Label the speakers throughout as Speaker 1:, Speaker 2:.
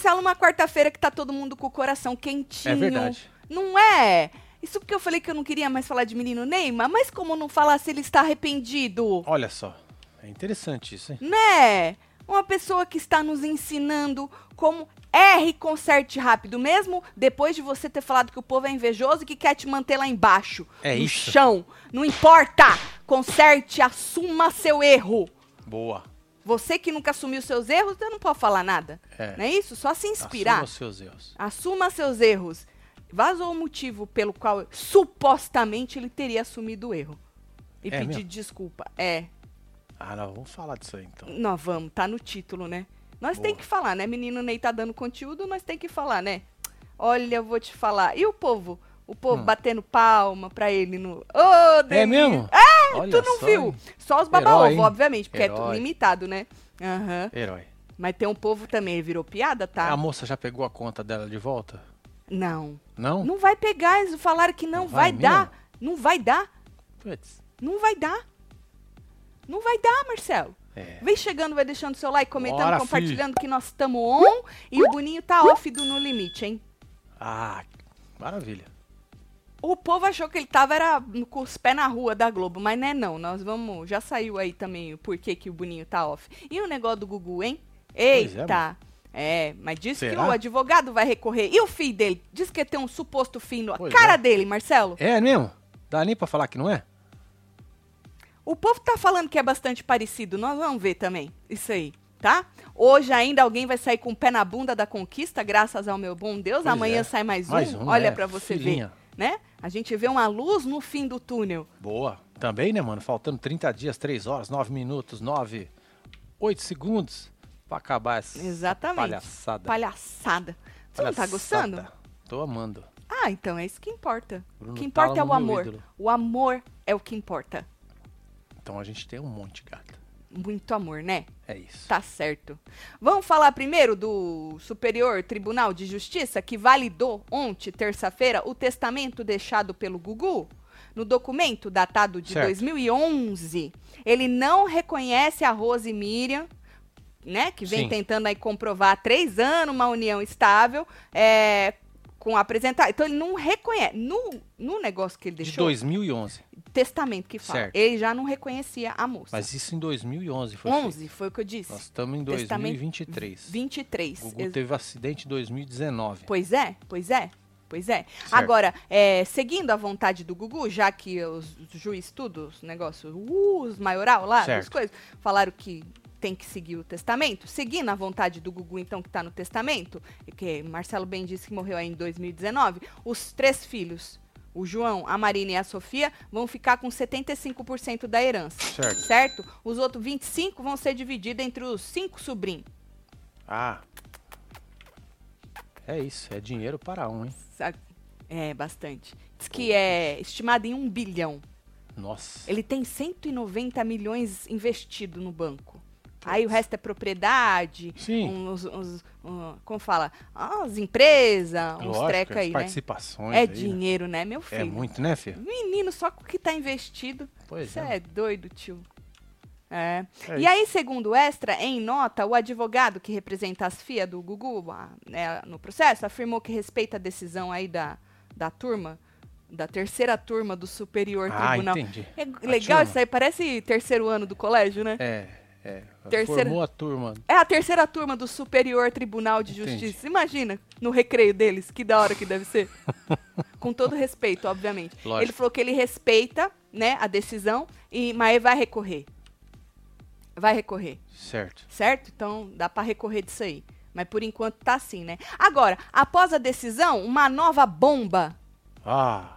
Speaker 1: Marcelo, uma quarta-feira que tá todo mundo com o coração quentinho.
Speaker 2: É verdade.
Speaker 1: Não é? Isso porque eu falei que eu não queria mais falar de menino Neymar, mas como não falar se ele está arrependido?
Speaker 2: Olha só. É interessante isso, hein?
Speaker 1: Né? Uma pessoa que está nos ensinando como erre conserte rápido, mesmo depois de você ter falado que o povo é invejoso e que quer te manter lá embaixo,
Speaker 2: É
Speaker 1: no
Speaker 2: isso.
Speaker 1: chão. Não importa! Conserte, assuma seu erro.
Speaker 2: Boa.
Speaker 1: Você que nunca assumiu seus erros, você não pode falar nada.
Speaker 2: É.
Speaker 1: Não é isso? Só se inspirar.
Speaker 2: Assuma os seus erros.
Speaker 1: Assuma seus erros. Vazou o motivo pelo qual supostamente ele teria assumido o erro. E
Speaker 2: É
Speaker 1: pedir
Speaker 2: mesmo?
Speaker 1: desculpa. É,
Speaker 2: Ah, não, vamos falar disso aí então.
Speaker 1: nós vamos, tá no título, né? Nós tem
Speaker 2: Boa.
Speaker 1: que falar, né? Menino Ney tá dando conteúdo, nós tem que falar, né? Olha, eu vou te falar. E o povo? O povo
Speaker 2: Hum.
Speaker 1: batendo palma pra ele no. Ô,
Speaker 2: É
Speaker 1: delícia.
Speaker 2: mesmo?
Speaker 1: É,
Speaker 2: Olha
Speaker 1: tu não
Speaker 2: só,
Speaker 1: viu?
Speaker 2: hein?
Speaker 1: Só os
Speaker 2: Herói,
Speaker 1: baba-ovo,
Speaker 2: hein?
Speaker 1: obviamente, porque é
Speaker 2: Herói.
Speaker 1: limitado, né? Aham.
Speaker 2: Herói.
Speaker 1: Mas tem um povo também, virou piada, tá?
Speaker 2: A moça já pegou a conta dela de volta?
Speaker 1: Não.
Speaker 2: Não?
Speaker 1: Não vai pegar, eles falaram que não,
Speaker 2: Não
Speaker 1: vai,
Speaker 2: vai
Speaker 1: dar. Não vai dar.
Speaker 2: Putz.
Speaker 1: Não vai dar. Não vai dar, Marcelo.
Speaker 2: É.
Speaker 1: Vem chegando, vai deixando seu like, comentando,
Speaker 2: Bora,
Speaker 1: compartilhando que nós estamos on. E o Boninho tá off do No Limite, hein?
Speaker 2: Ah, maravilha.
Speaker 1: O povo achou que ele tava era com os pés na rua da Globo, mas não é não. Nós vamos. Já saiu aí também o porquê que o Boninho tá off. E o negócio do Gugu, hein?
Speaker 2: É,
Speaker 1: Eita! É, mas diz que
Speaker 2: Será?
Speaker 1: o advogado vai recorrer. E o filho dele? Diz que tem um suposto filho. A
Speaker 2: Pois
Speaker 1: cara
Speaker 2: é.
Speaker 1: dele, Marcelo.
Speaker 2: É mesmo? Dá nem pra falar que não é?
Speaker 1: O povo tá falando que é bastante parecido. Nós vamos ver também. Isso aí, tá? Hoje ainda alguém vai sair com o pé na bunda da conquista, graças ao meu bom Deus.
Speaker 2: Pois
Speaker 1: Amanhã
Speaker 2: é.
Speaker 1: sai mais um.
Speaker 2: Mais um,
Speaker 1: Olha
Speaker 2: é,
Speaker 1: pra você
Speaker 2: filhinha.
Speaker 1: ver, né? A gente vê uma luz no fim do túnel.
Speaker 2: Boa. Também, né, mano? Faltando 30 dias, 3 horas, 9 minutos, 9, 8 segundos pra acabar essa
Speaker 1: Exatamente.
Speaker 2: palhaçada.
Speaker 1: Palhaçada. Você não tá gostando?
Speaker 2: Palhaçada. Tô amando.
Speaker 1: Ah, então é isso que importa.
Speaker 2: Bruno
Speaker 1: o que importa é o amor.
Speaker 2: ídolo.
Speaker 1: O amor é o que importa.
Speaker 2: Então a gente tem um monte, gata.
Speaker 1: Muito amor, né?
Speaker 2: É isso.
Speaker 1: Tá certo. Vamos falar primeiro do Superior Tribunal de Justiça que validou ontem, terça-feira, o testamento deixado pelo Gugu. No documento datado de
Speaker 2: Certo.
Speaker 1: 2011, ele não reconhece a Rose Miriam, né, que vem
Speaker 2: Sim.
Speaker 1: tentando aí comprovar há três anos uma união estável, é, com apresentar. Então ele não reconhece. No, no negócio que ele
Speaker 2: De
Speaker 1: deixou,
Speaker 2: 2011.
Speaker 1: testamento que fala,
Speaker 2: Certo.
Speaker 1: ele já não reconhecia a moça.
Speaker 2: Mas isso em 2011 foi
Speaker 1: 11
Speaker 2: feito.
Speaker 1: foi o que eu disse.
Speaker 2: Nós estamos em
Speaker 1: Testamento
Speaker 2: 2023.
Speaker 1: 23.
Speaker 2: O Gugu
Speaker 1: ex-
Speaker 2: teve acidente em 2019.
Speaker 1: Pois é, pois é, pois é.
Speaker 2: Certo.
Speaker 1: Agora, é, seguindo a vontade do Gugu, já que os juiz tudo, os negócios, uh, os maioral lá, as
Speaker 2: Certo.
Speaker 1: coisas, falaram que tem que seguir o testamento, seguindo a vontade do Gugu, então, que tá no testamento, que Marcelo bem disse que morreu aí em 2019, os três filhos, o João, a Marina e a Sofia, vão ficar com 75% da herança.
Speaker 2: Certo.
Speaker 1: Certo? Os outros 25 vão ser divididos entre os cinco sobrinhos.
Speaker 2: Ah. É isso, é dinheiro para um, hein?
Speaker 1: É, bastante. Diz que é estimado em um bilhão.
Speaker 2: Nossa.
Speaker 1: Ele tem 190 milhões investido no banco. Aí o resto é propriedade,
Speaker 2: Sim.
Speaker 1: uns, uns- um, como fala, as empresas, uns
Speaker 2: as
Speaker 1: aí, né?
Speaker 2: participações
Speaker 1: É
Speaker 2: aí, né?
Speaker 1: dinheiro, né, meu filho?
Speaker 2: É muito, né, filho?
Speaker 1: Menino, só com o que tá investido.
Speaker 2: Pois
Speaker 1: Você
Speaker 2: é.
Speaker 1: é doido, tio. É.
Speaker 2: É
Speaker 1: e
Speaker 2: isso.
Speaker 1: aí, segundo o Extra, em nota, o advogado que representa as FIA do Gugu a- né, no processo afirmou que respeita a decisão aí da, da turma, da terceira turma do Superior
Speaker 2: Ah,
Speaker 1: Tribunal.
Speaker 2: entendi.
Speaker 1: É legal isso aí, parece terceiro ano do colégio, né?
Speaker 2: É, é.
Speaker 1: Terceira-
Speaker 2: Formou a turma.
Speaker 1: É a terceira turma do Superior Tribunal de
Speaker 2: Entendi.
Speaker 1: Justiça. Imagina, no recreio deles, que da hora que deve ser. Com todo respeito, obviamente.
Speaker 2: Lógico.
Speaker 1: Ele falou que ele respeita, né, a decisão, e, mas vai recorrer. Vai recorrer,
Speaker 2: Certo.
Speaker 1: certo? Então dá pra recorrer disso aí. Mas por enquanto tá assim, né? Agora, após a decisão, uma nova bomba
Speaker 2: Ah,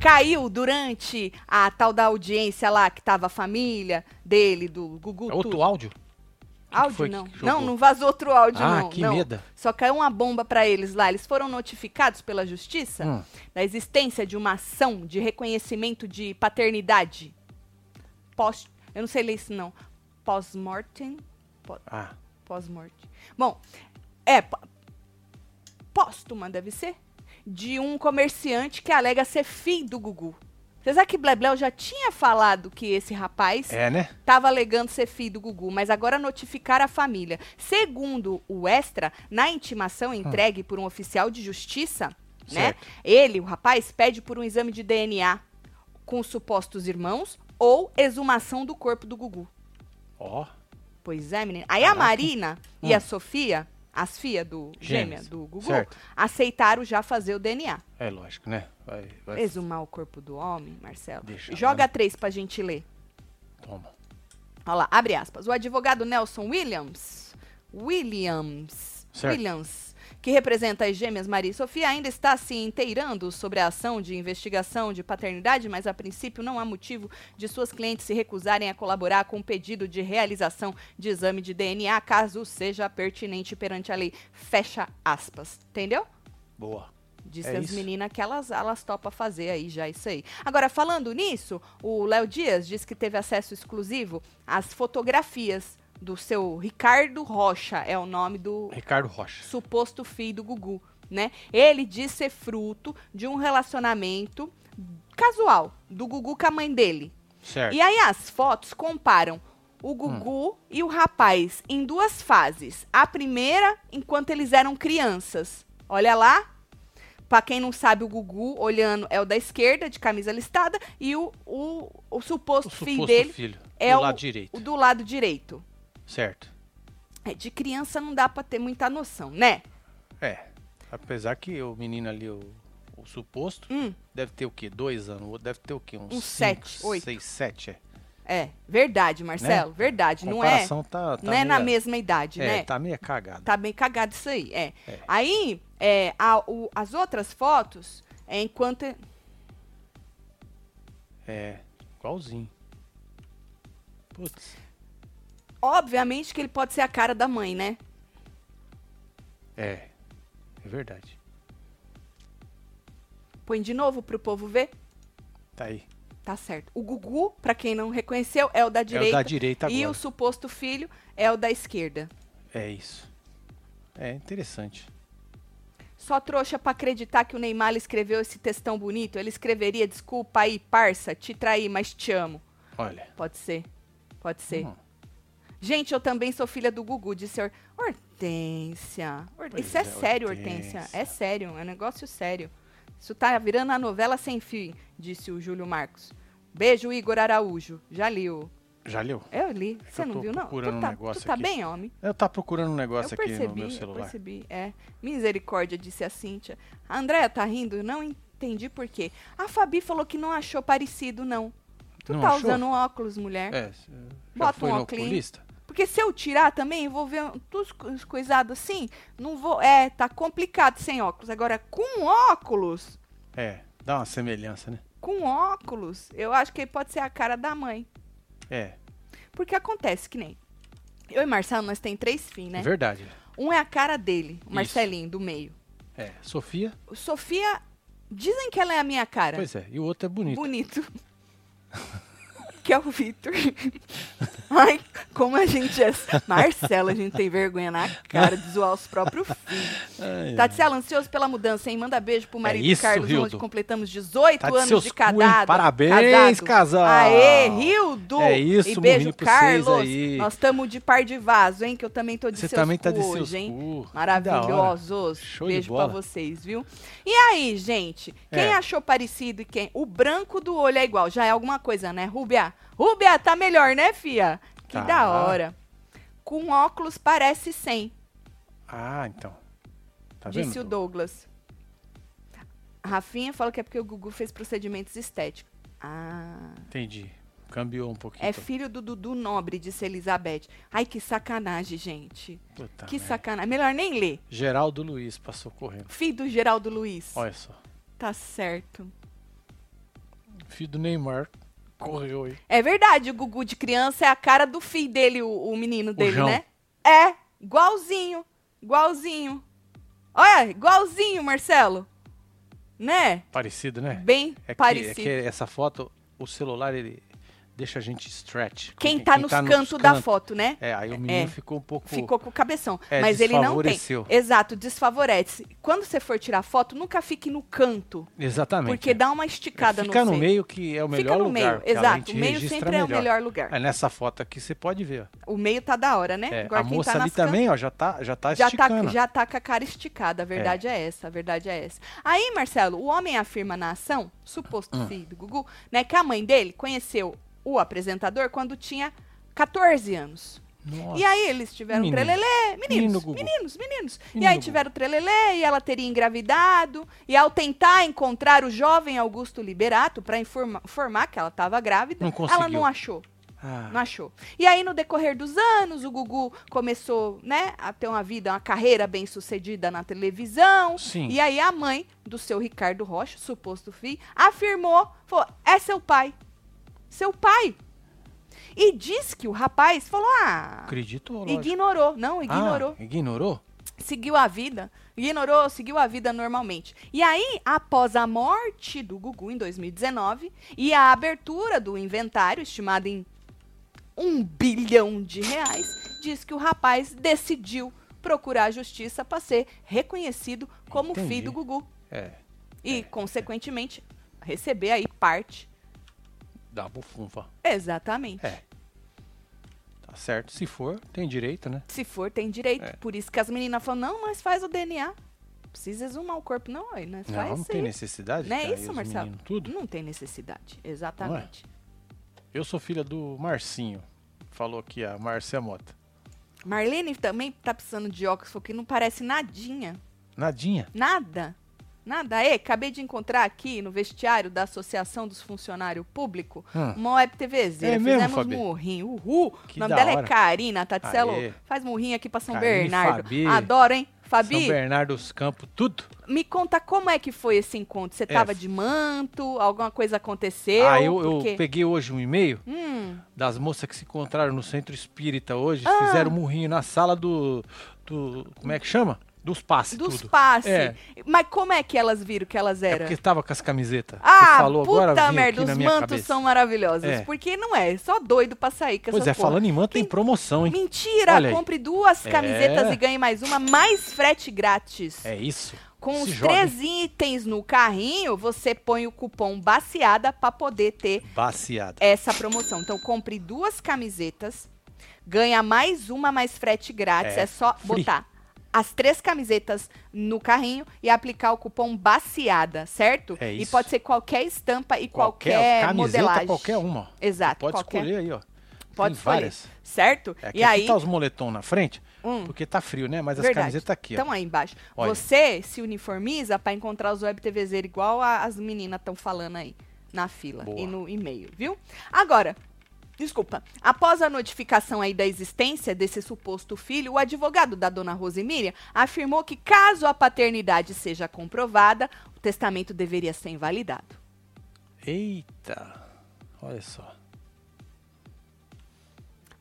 Speaker 1: caiu durante a tal da audiência lá que tava a família dele, do Gugu.
Speaker 2: é outro
Speaker 1: tudo.
Speaker 2: áudio?
Speaker 1: Áudio não. Não, não vazou outro áudio,
Speaker 2: Ah,
Speaker 1: não.
Speaker 2: que
Speaker 1: não.
Speaker 2: medo.
Speaker 1: Só caiu uma bomba pra eles lá. Eles foram notificados pela justiça
Speaker 2: Hum.
Speaker 1: da existência de uma ação de reconhecimento de paternidade. Pós, eu não sei ler isso não. Pós-mortem. Pó-
Speaker 2: Ah,
Speaker 1: Pós-morte. Bom, é pó- póstuma, deve ser, de um comerciante que alega ser filho do Gugu. Você sabe que Blebleu já tinha falado que esse rapaz
Speaker 2: É, né?
Speaker 1: estava alegando ser filho do Gugu, mas agora notificaram a família. Segundo o Extra, na intimação entregue por um oficial de justiça, né? Ele, o rapaz, pede por um exame de DNA com os supostos irmãos ou exumação do corpo do Gugu.
Speaker 2: Ó,
Speaker 1: Pois é, menina. Aí a
Speaker 2: Caraca.
Speaker 1: Marina e
Speaker 2: Hum.
Speaker 1: a Sofia, as filhas do gêmea do Gugu,
Speaker 2: Certo.
Speaker 1: aceitaram já fazer o DNA.
Speaker 2: é lógico, né? Vai, vai.
Speaker 1: Exumar o corpo do homem, Marcelo.
Speaker 2: Deixa
Speaker 1: Joga
Speaker 2: lá.
Speaker 1: três pra gente ler.
Speaker 2: Toma.
Speaker 1: Olha lá, abre aspas. O advogado Nelson Williams, Williams,
Speaker 2: Certo.
Speaker 1: Williams, que representa as gêmeas Maria e Sofia, ainda está se inteirando sobre a ação de investigação de paternidade, mas a princípio não há motivo de suas clientes se recusarem a colaborar com o pedido de realização de exame de DNA, caso seja pertinente perante a lei. Fecha aspas. Entendeu?
Speaker 2: Boa.
Speaker 1: Disse
Speaker 2: É
Speaker 1: as meninas que elas, elas topam fazer aí já isso aí. Agora, falando nisso, o Léo Dias disse que teve acesso exclusivo às fotografias do seu Ricardo Rocha, é o nome do
Speaker 2: Ricardo Rocha.
Speaker 1: suposto filho do Gugu, né? Ele diz ser fruto de um relacionamento casual do Gugu com a mãe dele.
Speaker 2: Certo.
Speaker 1: E aí as fotos comparam o Gugu e o rapaz em duas fases. A primeira, enquanto eles eram crianças. Olha lá. Pra quem não sabe, o Gugu, olhando, é o da esquerda, de camisa listada, e o, o, o suposto,
Speaker 2: o
Speaker 1: filho
Speaker 2: suposto
Speaker 1: dele
Speaker 2: filho.
Speaker 1: é
Speaker 2: do
Speaker 1: o,
Speaker 2: lado direito.
Speaker 1: o do lado direito.
Speaker 2: Certo.
Speaker 1: É, de criança não dá pra ter muita noção, né?
Speaker 2: É. Apesar que o menino ali, o, o suposto,
Speaker 1: Hum.
Speaker 2: deve ter o quê? Dois anos. O outro deve ter o quê? Uns, cinco,
Speaker 1: sete, oito.
Speaker 2: Seis, sete, é.
Speaker 1: É, verdade, Marcelo, verdade. Não é,
Speaker 2: tá, tá
Speaker 1: não é na
Speaker 2: meia-
Speaker 1: mesma idade,
Speaker 2: É,
Speaker 1: né?
Speaker 2: tá meio cagado.
Speaker 1: Tá bem cagado isso aí, é.
Speaker 2: É.
Speaker 1: Aí, é, a- o- as outras fotos, é enquanto...
Speaker 2: É, igualzinho. Putz.
Speaker 1: Obviamente que ele pode ser a cara da mãe, né?
Speaker 2: É, é verdade.
Speaker 1: Põe de novo pro povo ver.
Speaker 2: Tá aí.
Speaker 1: Tá certo. O Gugu, pra quem não reconheceu, é o da
Speaker 2: É o
Speaker 1: direita.
Speaker 2: da direita
Speaker 1: e
Speaker 2: agora.
Speaker 1: o suposto filho é o da esquerda.
Speaker 2: É isso. É interessante.
Speaker 1: Só trouxa pra acreditar que o Neymar escreveu esse textão bonito. Ele escreveria, desculpa aí, parça, te traí, mas te amo.
Speaker 2: Olha.
Speaker 1: Pode ser. Pode ser.
Speaker 2: Hum.
Speaker 1: Gente, eu também sou filha do Gugu, disse Hor- Hortência. Hor-
Speaker 2: Pois
Speaker 1: Isso é,
Speaker 2: é,
Speaker 1: sério,
Speaker 2: Hortência.
Speaker 1: Hortência. É sério, é um negócio sério. Isso tá virando a novela sem fim, disse o Júlio Marcos. Beijo, Igor Araújo. Já li o.
Speaker 2: Já leu?
Speaker 1: Eu li. Você
Speaker 2: eu
Speaker 1: não viu, não?
Speaker 2: procurando
Speaker 1: Tu
Speaker 2: um
Speaker 1: tá,
Speaker 2: negócio
Speaker 1: tu tá
Speaker 2: aqui.
Speaker 1: bem, homem?
Speaker 2: Eu tava procurando um negócio
Speaker 1: eu
Speaker 2: aqui
Speaker 1: percebi,
Speaker 2: no meu
Speaker 1: eu
Speaker 2: celular.
Speaker 1: percebi. É. Misericórdia, disse a Cíntia. A Andréia tá rindo? Eu Não entendi por quê. A Fabi falou que não achou parecido, não. Tu
Speaker 2: Não
Speaker 1: tá
Speaker 2: achou?
Speaker 1: usando óculos, mulher.
Speaker 2: É,
Speaker 1: Bota
Speaker 2: foi
Speaker 1: um óculos. Porque se eu tirar também, vou ver os, os coisados assim, não vou. É, tá complicado sem óculos. Agora, com óculos,
Speaker 2: É, dá uma semelhança, né?
Speaker 1: com óculos, eu acho que ele pode ser a cara da mãe.
Speaker 2: É,
Speaker 1: Porque acontece que nem. Eu e Marcelo, nós tem três filhos, né?
Speaker 2: verdade.
Speaker 1: Um é a cara dele, o
Speaker 2: Isso.
Speaker 1: Marcelinho, do meio.
Speaker 2: É, Sofia,
Speaker 1: Sofia, dizem que ela é a minha cara.
Speaker 2: pois é, e o outro é bonito.
Speaker 1: Bonito. que é o Vitor. Ai, como a gente é. Marcelo, a gente tem vergonha na cara de zoar os próprios filhos. Tatiana, ansioso pela mudança, hein? Manda beijo pro marido
Speaker 2: É isso,
Speaker 1: Carlos,
Speaker 2: Hildo.
Speaker 1: onde completamos 18
Speaker 2: Tá
Speaker 1: anos de
Speaker 2: cu,
Speaker 1: casado.
Speaker 2: Parabéns, casal.
Speaker 1: Aê, Rildo!
Speaker 2: É isso,
Speaker 1: E beijo, Carlos.
Speaker 2: aí.
Speaker 1: Nós estamos de par de vaso, hein? Que eu também tô de
Speaker 2: Você
Speaker 1: seus
Speaker 2: também tá de
Speaker 1: hoje,
Speaker 2: seus
Speaker 1: hein?
Speaker 2: cu.
Speaker 1: Maravilhosos.
Speaker 2: Show de
Speaker 1: Beijo pra
Speaker 2: bola.
Speaker 1: vocês, viu? E aí, gente? Quem
Speaker 2: É.
Speaker 1: achou parecido e quem? O branco do olho é igual. Já é alguma coisa, né, Rúbia? Rúbia, tá melhor, né, fia? Que
Speaker 2: Tá.
Speaker 1: da hora. Com óculos parece sem,
Speaker 2: Ah, então. Tá vendo?
Speaker 1: disse o Douglas. A Rafinha fala que é porque o Gugu fez procedimentos estéticos. Ah.
Speaker 2: Entendi. Cambiou um pouquinho.
Speaker 1: É filho do Dudu Nobre, disse Elizabeth. Ai, que sacanagem, gente.
Speaker 2: Puta
Speaker 1: que
Speaker 2: merda.
Speaker 1: sacanagem. Melhor nem ler.
Speaker 2: Geraldo Luiz passou correndo.
Speaker 1: Filho do Geraldo Luiz.
Speaker 2: Olha só.
Speaker 1: Tá certo.
Speaker 2: Filho do Neymar correu aí.
Speaker 1: É verdade, o Gugu de criança é a cara do filho dele, o, o menino dele,
Speaker 2: João.
Speaker 1: né? É, igualzinho. Igualzinho. Olha, igualzinho, Marcelo. Né?
Speaker 2: Parecido, né?
Speaker 1: Bem
Speaker 2: É que, é
Speaker 1: parecido.
Speaker 2: que essa foto, o celular, ele deixa a gente stretch.
Speaker 1: Quem, tá nos cantos da foto, né?
Speaker 2: É, aí o menino ficou um pouco.
Speaker 1: Ficou com o cabeção.
Speaker 2: É,
Speaker 1: mas ele não tem.
Speaker 2: desfavoreceu.
Speaker 1: Exato, desfavorece. Quando você for tirar foto, nunca fique no canto.
Speaker 2: Exatamente.
Speaker 1: Porque dá uma esticada
Speaker 2: Fica
Speaker 1: no
Speaker 2: no meio que é o melhor
Speaker 1: Fica no
Speaker 2: lugar.
Speaker 1: meio, exato. O meio sempre é o melhor lugar.
Speaker 2: É, nessa foto aqui você pode ver.
Speaker 1: O meio tá da hora, né?
Speaker 2: É,
Speaker 1: Agora
Speaker 2: a
Speaker 1: quem
Speaker 2: moça
Speaker 1: tá
Speaker 2: ali
Speaker 1: nas can-
Speaker 2: também, ó, já tá, já tá
Speaker 1: já tá,
Speaker 2: esticando.
Speaker 1: já tá com a cara esticada. A verdade é. essa, a verdade é essa. Aí, Marcelo, o homem afirma na ação, suposto
Speaker 2: Hum.
Speaker 1: filho do Gugu, né, que a mãe dele conheceu o apresentador quando tinha 14 anos.
Speaker 2: Nossa.
Speaker 1: E aí eles tiveram
Speaker 2: Menino.
Speaker 1: trelelê, meninos,
Speaker 2: Menino
Speaker 1: meninos, meninos. E
Speaker 2: Menino
Speaker 1: aí
Speaker 2: Gugu.
Speaker 1: tiveram trelelê e ela teria engravidado. E ao tentar encontrar o jovem Augusto Liberato para informar que ela estava grávida,
Speaker 2: Não
Speaker 1: ela não achou.
Speaker 2: Ah,
Speaker 1: Não achou. E aí, no decorrer dos anos, o Gugu começou, né, a ter uma vida, uma carreira bem sucedida na televisão.
Speaker 2: Sim.
Speaker 1: E aí, a mãe do seu Ricardo Rocha, suposto filho, afirmou: falou, é seu pai. Seu pai. E diz que o rapaz falou: ah,
Speaker 2: acredito, lógico.
Speaker 1: ignorou. Não, ignorou
Speaker 2: Ah, ignorou?
Speaker 1: seguiu a vida, ignorou, seguiu a vida normalmente. E aí, após a morte do Gugu em 2019 e a abertura do inventário, estimado em um bilhão de reais, diz que o rapaz decidiu procurar a justiça para ser reconhecido como
Speaker 2: Entendi.
Speaker 1: filho do Gugu
Speaker 2: É,
Speaker 1: e, consequentemente, receber aí parte.
Speaker 2: Da bufunfa.
Speaker 1: Exatamente.
Speaker 2: É. Tá certo. Se for, tem direito, né?
Speaker 1: Se for, tem direito.
Speaker 2: É.
Speaker 1: Por isso que as meninas falam, não, mas faz o DNA. Precisa exumar o corpo. Não, aí, nós
Speaker 2: Não,
Speaker 1: faz
Speaker 2: não
Speaker 1: isso
Speaker 2: tem
Speaker 1: aí.
Speaker 2: necessidade.
Speaker 1: Não é isso, Marcelo?
Speaker 2: meninos, tudo.
Speaker 1: Não tem necessidade, exatamente.
Speaker 2: Eu sou filha do Marcinho. Falou aqui a Márcia Mota.
Speaker 1: Marlene também tá precisando de óculos, porque não parece nadinha.
Speaker 2: Nadinha.
Speaker 1: Nada. Nada. Ê, acabei de encontrar aqui no vestiário da Associação dos Funcionários Públicos
Speaker 2: Hum.
Speaker 1: uma web TVzeira.
Speaker 2: É mesmo,
Speaker 1: Fizemos
Speaker 2: Fabi?
Speaker 1: murrinho. Uhul.
Speaker 2: Que
Speaker 1: o nome dela
Speaker 2: hora.
Speaker 1: é Karina Tatselo.
Speaker 2: Aê.
Speaker 1: Faz murrinho aqui pra São
Speaker 2: Karine,
Speaker 1: Bernardo.
Speaker 2: Fabi.
Speaker 1: Adoro, hein? Fabi,
Speaker 2: São Bernardo dos Campos, tudo.
Speaker 1: me conta como é que foi esse encontro. Você
Speaker 2: É.
Speaker 1: tava de manto? Alguma coisa aconteceu?
Speaker 2: ah, eu, eu peguei hoje um e-mail
Speaker 1: Hum,
Speaker 2: das moças que se encontraram no Centro Espírita hoje.
Speaker 1: Ah.
Speaker 2: Fizeram um murrinho na sala do, do... Como é que chama? Dos passes,
Speaker 1: dos
Speaker 2: tudo.
Speaker 1: passes.
Speaker 2: É.
Speaker 1: Mas como é que elas viram que elas
Speaker 2: É
Speaker 1: eram?
Speaker 2: porque tava com as camisetas.
Speaker 1: Ah,
Speaker 2: Você falou
Speaker 1: puta
Speaker 2: agora,
Speaker 1: merda, os mantos
Speaker 2: cabeça.
Speaker 1: são maravilhosos.
Speaker 2: É.
Speaker 1: Porque não é, só doido pra sair com
Speaker 2: Pois
Speaker 1: essa
Speaker 2: é, falando em manto, tem promoção, hein?
Speaker 1: Mentira, compre duas
Speaker 2: É.
Speaker 1: camisetas e ganhe mais uma, mais frete grátis.
Speaker 2: É isso.
Speaker 1: Com
Speaker 2: Se
Speaker 1: os
Speaker 2: joga,
Speaker 1: três itens no carrinho, você põe o cupom baseada pra poder ter
Speaker 2: Baciada.
Speaker 1: essa promoção. Então, compre duas camisetas, ganha mais uma, mais frete grátis. É,
Speaker 2: É,
Speaker 1: só
Speaker 2: free.
Speaker 1: botar as três camisetas no carrinho e aplicar o cupom baciada, certo?
Speaker 2: É
Speaker 1: E
Speaker 2: isso.
Speaker 1: pode ser qualquer estampa e qualquer,
Speaker 2: camiseta,
Speaker 1: modelagem.
Speaker 2: qualquer uma.
Speaker 1: Exato,
Speaker 2: Pode
Speaker 1: qualquer.
Speaker 2: escolher aí, ó.
Speaker 1: Pode
Speaker 2: Tem
Speaker 1: escolher.
Speaker 2: várias.
Speaker 1: Certo?
Speaker 2: É, aqui
Speaker 1: e aí,
Speaker 2: tá os moletom na frente,
Speaker 1: Hum.
Speaker 2: porque tá frio, né? Mas as
Speaker 1: Verdade.
Speaker 2: camisetas aqui, ó.
Speaker 1: Estão aí embaixo.
Speaker 2: Olha.
Speaker 1: Você se uniformiza pra encontrar os web TVZ igual a- as meninas estão falando aí na fila
Speaker 2: Boa.
Speaker 1: e no e-mail, viu? Agora, desculpa. Após a notificação aí da existência desse suposto filho, o advogado da dona Rosemíria afirmou que caso a paternidade seja comprovada, o testamento deveria ser invalidado.
Speaker 2: Eita. Olha só.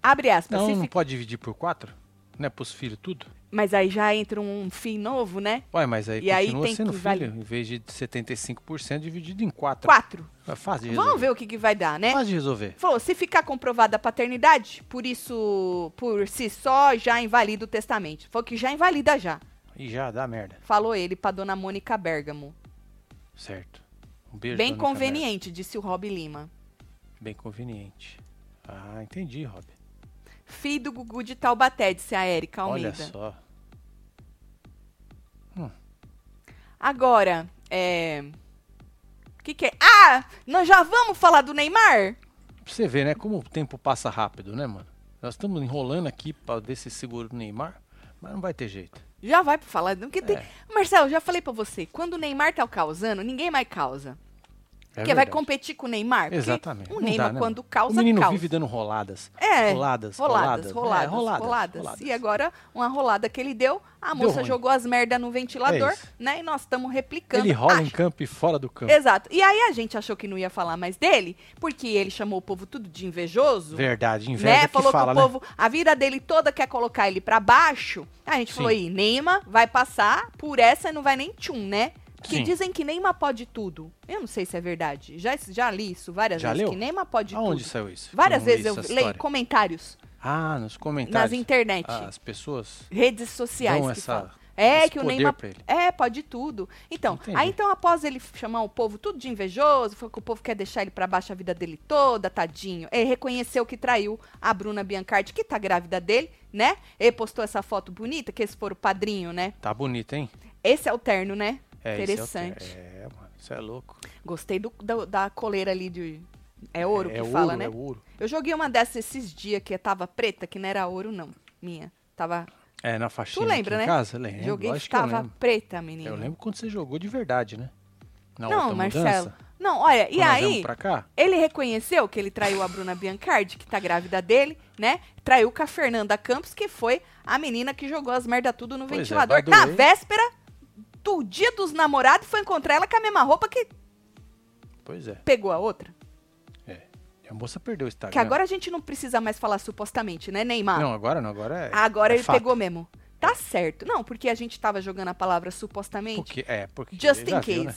Speaker 1: Abre aspas.
Speaker 2: Não, não
Speaker 1: fi-
Speaker 2: pode dividir por quatro? Né? Pros filhos tudo?
Speaker 1: Mas aí já entra um fim novo, né?
Speaker 2: Ué, mas aí
Speaker 1: E aí
Speaker 2: continua
Speaker 1: tem
Speaker 2: sendo filho,
Speaker 1: vale-
Speaker 2: em vez de 75% dividido em quatro.
Speaker 1: Quatro.
Speaker 2: É fácil de resolver.
Speaker 1: Vamos ver o que, que vai dar, né?
Speaker 2: Fácil de resolver.
Speaker 1: Falou, se ficar comprovada a paternidade, por isso, por si só, já invalida o testamento. Falou que já invalida já.
Speaker 2: E já dá merda.
Speaker 1: Falou ele pra dona Mônica Bergamo.
Speaker 2: Certo. Um beijo.
Speaker 1: Bem conveniente, disse o Rob Lima.
Speaker 2: Bem conveniente. Ah, entendi, Rob.
Speaker 1: Filho do Gugu de Taubaté, disse a Érica
Speaker 2: Olha
Speaker 1: Almeida.
Speaker 2: só.
Speaker 1: Agora, é... O que que é? Ah, nós já vamos falar do Neymar?
Speaker 2: Pra você ver, né? Como o tempo passa rápido, né, mano? Nós estamos enrolando aqui pra ver se segura o Neymar, mas não vai ter jeito.
Speaker 1: Já vai pra falar. Porque tem...
Speaker 2: É.
Speaker 1: Marcelo, já falei pra você, quando o Neymar tá causando, ninguém mais causa.
Speaker 2: É
Speaker 1: Porque vai competir com o Neymar?
Speaker 2: Exatamente.
Speaker 1: O Neymar,
Speaker 2: dá, né,
Speaker 1: quando causa,
Speaker 2: O menino
Speaker 1: causa.
Speaker 2: vive dando roladas.
Speaker 1: É,
Speaker 2: Roladas,
Speaker 1: roladas,
Speaker 2: roladas.
Speaker 1: roladas,
Speaker 2: É, roladas,
Speaker 1: roladas.
Speaker 2: roladas.
Speaker 1: E agora, uma rolada que ele deu, a
Speaker 2: Deu
Speaker 1: moça
Speaker 2: ruim.
Speaker 1: jogou as merda no ventilador,
Speaker 2: É
Speaker 1: né? E nós estamos replicando.
Speaker 2: Ele rola em campo e fora do campo.
Speaker 1: Exato. E aí a gente achou que não ia falar mais dele, porque ele chamou o povo tudo de invejoso.
Speaker 2: Verdade, inveja
Speaker 1: Né?
Speaker 2: que
Speaker 1: Falou
Speaker 2: fala,
Speaker 1: que o
Speaker 2: né?
Speaker 1: povo, a vida dele toda quer colocar ele pra baixo. A gente
Speaker 2: Sim.
Speaker 1: falou aí, Neymar vai passar por essa e não vai nem tchum, né? Porque
Speaker 2: Sim.
Speaker 1: dizem que Neymar pode tudo. Eu não sei se é verdade. Já, já li isso várias
Speaker 2: Já
Speaker 1: vezes,
Speaker 2: leu?
Speaker 1: que Neymar pode
Speaker 2: Aonde
Speaker 1: tudo.
Speaker 2: saiu isso?
Speaker 1: Várias vezes eu
Speaker 2: essa
Speaker 1: leio
Speaker 2: história.
Speaker 1: comentários
Speaker 2: Ah, nos
Speaker 1: nas
Speaker 2: comentários.
Speaker 1: internet,
Speaker 2: As pessoas
Speaker 1: redes sociais
Speaker 2: dão
Speaker 1: que
Speaker 2: essa,
Speaker 1: falam. É,
Speaker 2: esse
Speaker 1: que o Neymar. É, pode tudo. Então,
Speaker 2: Entendi.
Speaker 1: aí então após ele chamar o povo tudo de invejoso, falou que o povo quer deixar ele pra baixo a vida dele toda, tadinho. Ele reconheceu que traiu a Bruna Biancardi, que tá grávida dele, né? Ele postou essa foto bonita, que eles foram o padrinho, né?
Speaker 2: Tá bonito, hein?
Speaker 1: Esse é o terno, né?
Speaker 2: É, esse
Speaker 1: Interessante.
Speaker 2: É, é, mano, isso é louco.
Speaker 1: Gostei do, da, da coleira ali de. É ouro
Speaker 2: é,
Speaker 1: que
Speaker 2: é
Speaker 1: fala,
Speaker 2: ouro,
Speaker 1: né?
Speaker 2: É ouro.
Speaker 1: Eu joguei uma dessas esses dias que tava preta, que não era ouro, não. Minha. Tava.
Speaker 2: É, na
Speaker 1: Tu
Speaker 2: faixinha
Speaker 1: lembra,
Speaker 2: aqui
Speaker 1: né?
Speaker 2: em casa? Lembro,
Speaker 1: joguei
Speaker 2: lógico que eu
Speaker 1: tava
Speaker 2: lembro.
Speaker 1: preta, menina.
Speaker 2: Eu lembro quando você jogou de verdade, né? Na
Speaker 1: Não,
Speaker 2: outra
Speaker 1: Marcelo.
Speaker 2: mudança.
Speaker 1: Não, olha, e
Speaker 2: quando nós
Speaker 1: aí.
Speaker 2: viemos pra cá?
Speaker 1: Ele reconheceu que ele traiu a Bruna Biancardi, que tá grávida dele, né? Traiu com a Fernanda Campos, que foi a menina que jogou as merda tudo no
Speaker 2: Pois é,
Speaker 1: ventilador.
Speaker 2: vai
Speaker 1: Na véspera do dia dos namorados, foi encontrar ela com a mesma roupa que
Speaker 2: Pois é.
Speaker 1: pegou a outra.
Speaker 2: é. A moça perdeu o Instagram.
Speaker 1: Que agora a gente não precisa mais falar supostamente, né, Neymar?
Speaker 2: Não, agora não, agora é.
Speaker 1: agora
Speaker 2: é
Speaker 1: ele
Speaker 2: fato.
Speaker 1: pegou mesmo. Tá certo. Não, porque a gente tava jogando a palavra supostamente.
Speaker 2: Porque, é, porque
Speaker 1: Just in
Speaker 2: viu,
Speaker 1: case.
Speaker 2: né?